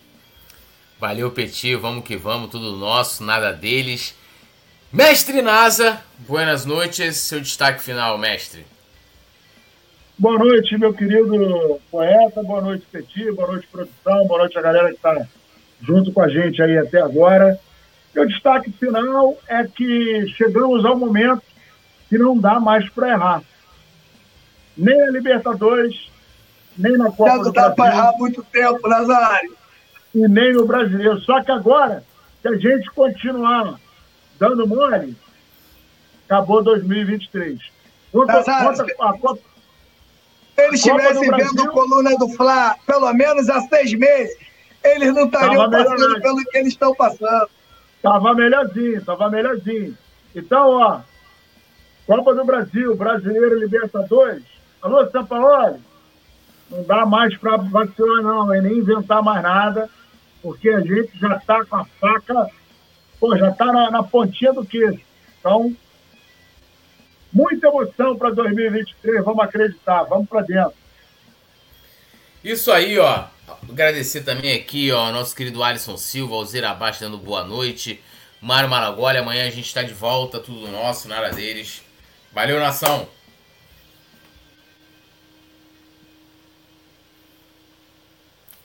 Valeu, Peti. Vamos que vamos. Tudo nosso, nada deles. Mestre Nasa, buenas noites. Seu destaque final, mestre. Boa noite, meu querido poeta. Boa noite, Petit. Boa noite, produção. Boa noite a galera que está junto com a gente aí até agora. Meu destaque final é que chegamos ao momento que não dá mais para errar. Nem a Libertadores, nem na Copa Já não dá para errar muito tempo, Nazário. E nem no Brasileiro. Só que agora, se a gente continuar dando mole, acabou 2023. Conta, Nazário, conta, a Copa eles estivessem vendo a coluna do Fla pelo menos há seis meses, eles não estariam passando pelo que eles estão passando. Tava melhorzinho, tava melhorzinho. Então, ó, Copa do Brasil, Brasileiro Libertadores. Alô, São Paulo? Não dá mais para vacilar, não, e nem inventar mais nada, porque a gente já está com a faca, pô, já está na, na pontinha do queijo. Então, Muita emoção para 2023, vamos acreditar, vamos para dentro. Isso aí, ó. Agradecer também aqui, ó, nosso querido Alisson Silva, Alzeira Abaixo dando boa noite. Mário Maragoli, amanhã a gente está de volta, tudo nosso, nada deles. Valeu, nação!